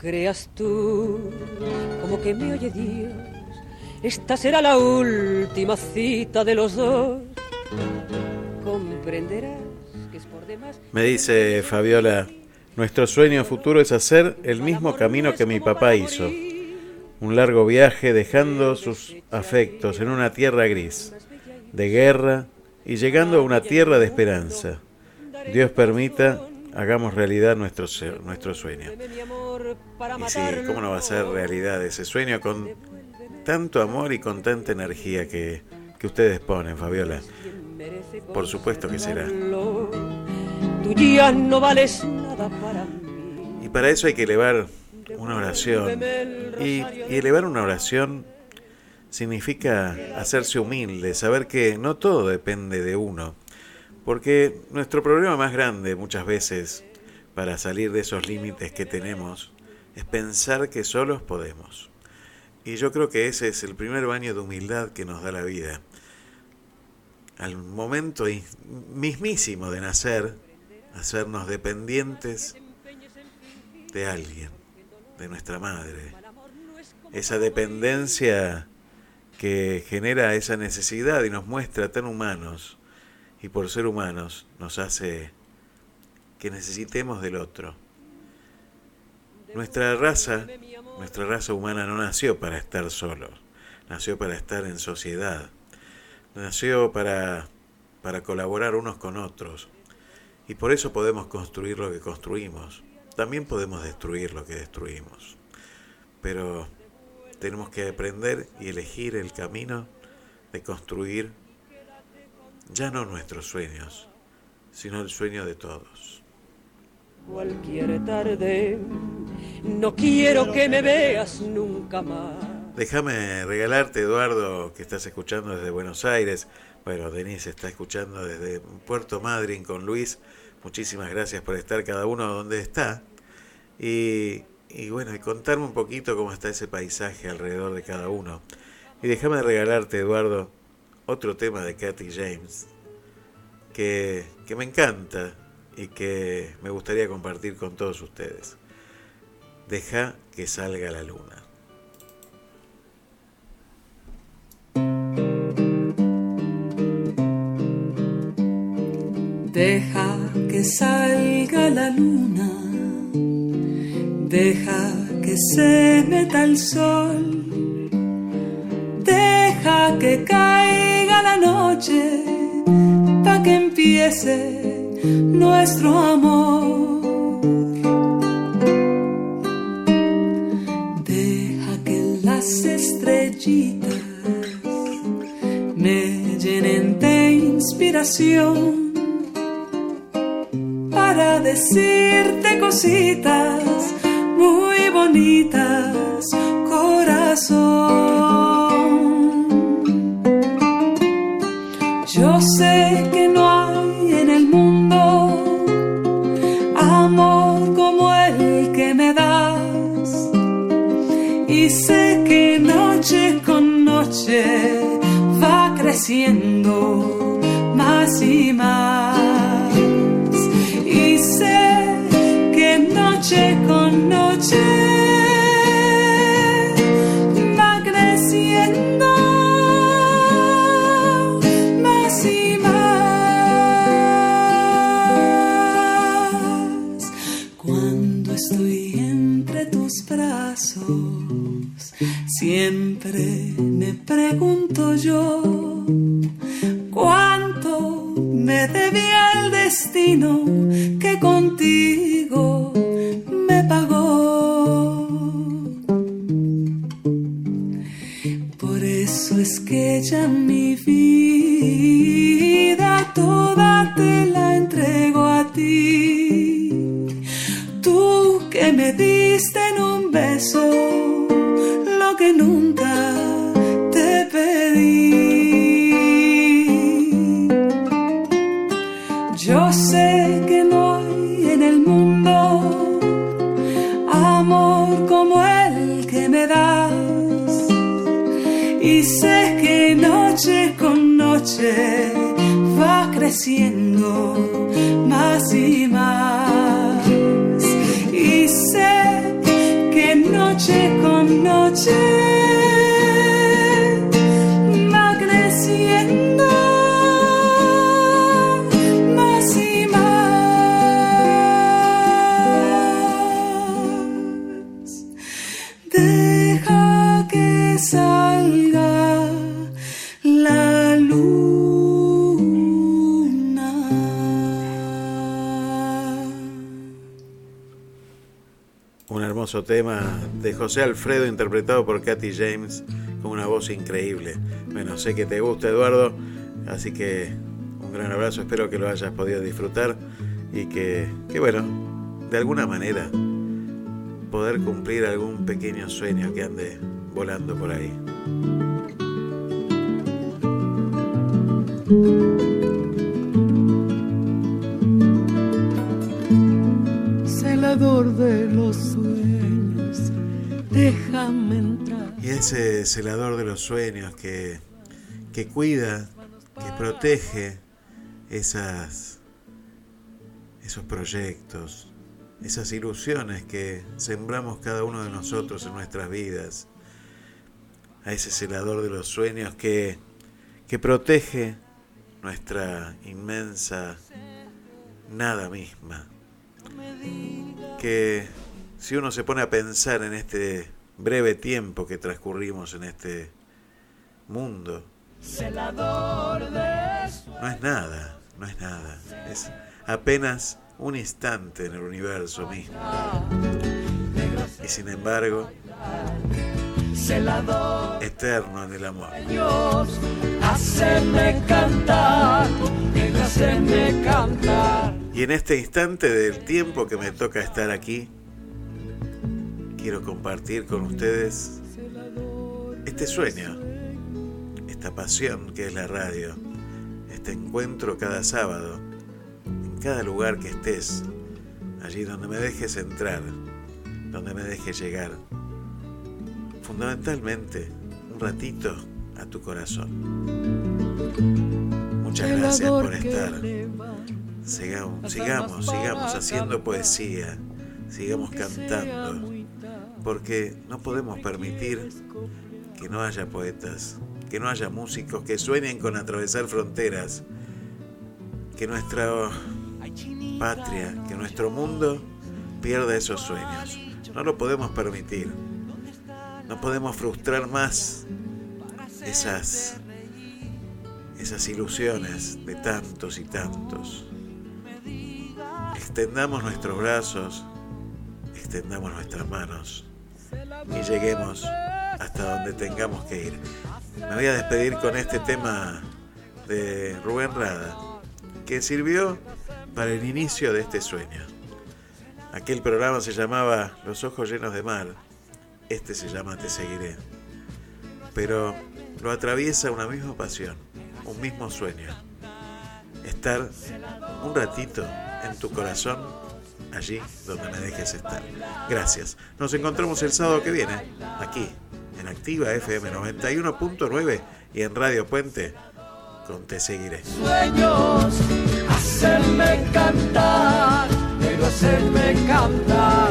Creas tú, como que me oye Dios, esta será la última cita de los dos. Comprenderás que es por demás. Me dice Fabiola, nuestro sueño futuro es hacer el mismo camino que mi papá hizo. Un largo viaje dejando sus afectos en una tierra gris, de guerra y llegando a una tierra de esperanza. Dios permita, hagamos realidad nuestro, nuestro sueño. Y sí, ¿cómo no va a ser realidad ese sueño con tanto amor y con tanta energía que, que ustedes ponen, Fabiola? Por supuesto que será. Tú ya no vales nada para mí. Y para eso hay que elevar una oración. Y, y elevar una oración significa hacerse humilde, saber que no todo depende de uno. Porque nuestro problema más grande muchas veces para salir de esos límites que tenemos es pensar que solos podemos. Y yo creo que ese es el primer baño de humildad que nos da la vida. Al momento mismísimo de nacer, hacernos dependientes de alguien, de nuestra madre. Esa dependencia que genera esa necesidad y nos muestra tan humanos y por ser humanos nos hace que necesitemos del otro. Nuestra raza, nuestra raza humana no nació para estar solos, nació para estar en sociedad, nació para, para colaborar unos con otros. Y por eso podemos construir lo que construimos. También podemos destruir lo que destruimos. Pero tenemos que aprender y elegir el camino de construir ya no nuestros sueños, sino el sueño de todos. Cualquier tarde, no quiero que me veas nunca más. Déjame regalarte, Eduardo, que estás escuchando desde Buenos Aires. Bueno, Denise está escuchando desde Puerto Madryn con Luis. Muchísimas gracias por estar cada uno donde está. Y, y bueno, y contarme un poquito cómo está ese paisaje alrededor de cada uno. Y déjame regalarte, Eduardo, otro tema de Katy James que, que me encanta y que me gustaría compartir con todos ustedes. Deja que salga la luna. Deja que salga la luna, deja que se meta el sol, deja que caiga la noche para que empiece nuestro amor. Deja que las estrellitas me llenen de inspiración para decirte cositas muy bonitas, corazón. Va creciendo más y más. Y sé que noche con noche José Alfredo interpretado por Katy James con una voz increíble. Bueno, sé que te gusta Eduardo, así que un gran abrazo, espero que lo hayas podido disfrutar y que, que bueno, de alguna manera poder cumplir algún pequeño sueño que ande volando por ahí. Celador de los sueños que, que cuida, que protege esas, esos proyectos, esas ilusiones que sembramos cada uno de nosotros en nuestras vidas. A ese celador de los sueños que, que protege nuestra inmensa nada misma. Que si uno se pone a pensar en este breve tiempo que transcurrimos en este mundo, no es nada, no es nada. Es apenas un instante en el universo mismo. Y sin embargo, eterno en el amor. Haceme cantar, haceme cantar. Y en este instante del tiempo que me toca estar aquí, quiero compartir con ustedes este sueño, esta pasión que es la radio, este encuentro cada sábado, en cada lugar que estés, allí donde me dejes entrar, donde me dejes llegar, fundamentalmente un ratito a tu corazón. Muchas gracias por estar. Sigamos, sigamos, sigamos haciendo poesía, sigamos cantando, porque no podemos permitir que no haya poetas, que no haya músicos que sueñen con atravesar fronteras, que nuestra patria, que nuestro mundo pierda esos sueños. No lo podemos permitir. No podemos frustrar más esas esas ilusiones de tantos y tantos. Extendamos nuestros brazos, extendamos nuestras manos y lleguemos hasta donde tengamos que ir. Me voy a despedir con este tema de Rubén Rada, que sirvió para el inicio de este sueño. Aquel programa se llamaba Los ojos llenos de mar, este se llama Te seguiré. Pero lo atraviesa una misma pasión, un mismo sueño. Estar un ratito en tu corazón, allí donde me dejes estar. Gracias. Nos encontramos el sábado que viene, aquí, en Activa FM 91.9 y en Radio Puente, con Te Seguiré. Sueños, hacerme cantar, negro hacerme cantar,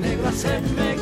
negro hacerme cantar.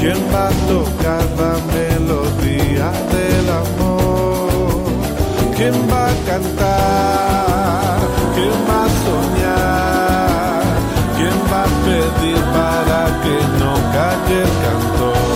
¿Quién va a tocar la melodía del amor? ¿Quién va a cantar? ¿Quién va a soñar? ¿Quién va a pedir para que no calle el cantor?